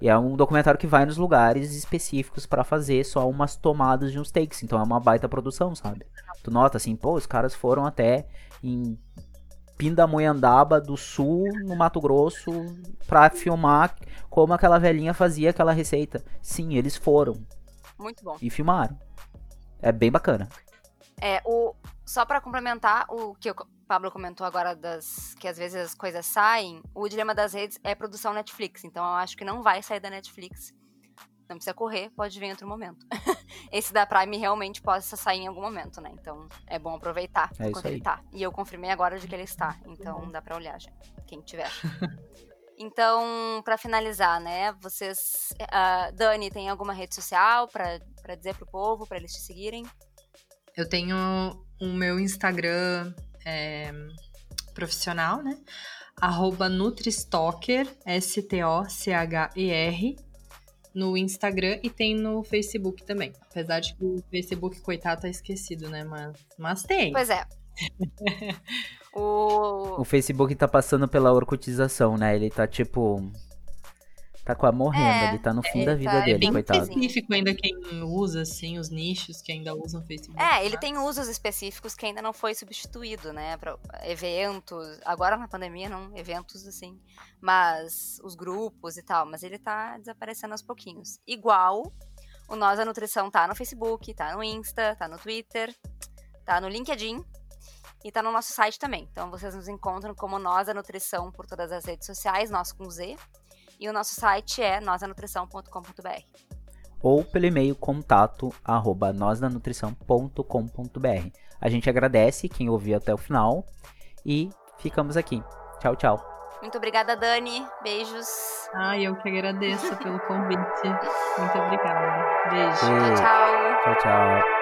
E é um documentário que vai nos lugares específicos pra fazer só umas tomadas de uns takes, então é uma baita produção, sabe? Tu nota assim, pô, os caras foram até em Pindamonhangaba do Sul, no Mato Grosso, pra filmar como aquela velhinha fazia aquela receita. Sim, eles foram Muito bom. e filmaram. É bem bacana. É, o, só pra complementar o que o Pablo comentou agora das que às vezes as coisas saem, o Dilema das Redes é produção Netflix, então eu acho que não vai sair da Netflix. Não precisa correr, pode vir em outro momento. Esse da Prime realmente pode sair em algum momento, né? Então é bom aproveitar É enquanto ele tá. E eu confirmei agora de que ele está, então dá pra olhar já, quem tiver. Então, pra finalizar, né? Vocês, ah, Dani, tem alguma rede social pra dizer pro povo, pra eles te seguirem? Eu tenho o meu Instagram é, profissional, né? Arroba Nutristocker, S-T-O-C-H-E-R, no Instagram e tem no Facebook também. Apesar de que o Facebook, coitado, tá esquecido, né? Mas, mas tem. Pois é. o... O Facebook tá passando pela orcotização, né? Ele tá tipo. Tá quase morrendo, É, ele tá no fim da tá- vida é dele, bem coitado. específico ainda quem usa, assim, os nichos que ainda usam Facebook. É, ele tá? tem usos específicos que ainda não foi substituído, né? Pra eventos, agora na pandemia não, eventos assim, mas os grupos e tal, mas ele tá desaparecendo aos pouquinhos. Igual o Nós da Nutrição tá no Facebook, tá no Insta, tá no Twitter, tá no LinkedIn e tá no nosso site também. Então vocês nos encontram como Nós da Nutrição por todas as redes sociais, nós com Z. E o nosso site é nosanutrição.com.br. Ou pelo e-mail contato arroba nosdanutrição.com.br. A gente agradece quem ouviu até o final e ficamos aqui. Tchau, tchau. Muito obrigada, Dani. Beijos. Ai, eu que agradeço pelo convite. Muito obrigada. Beijo. Beijo. Tchau. Tchau, tchau.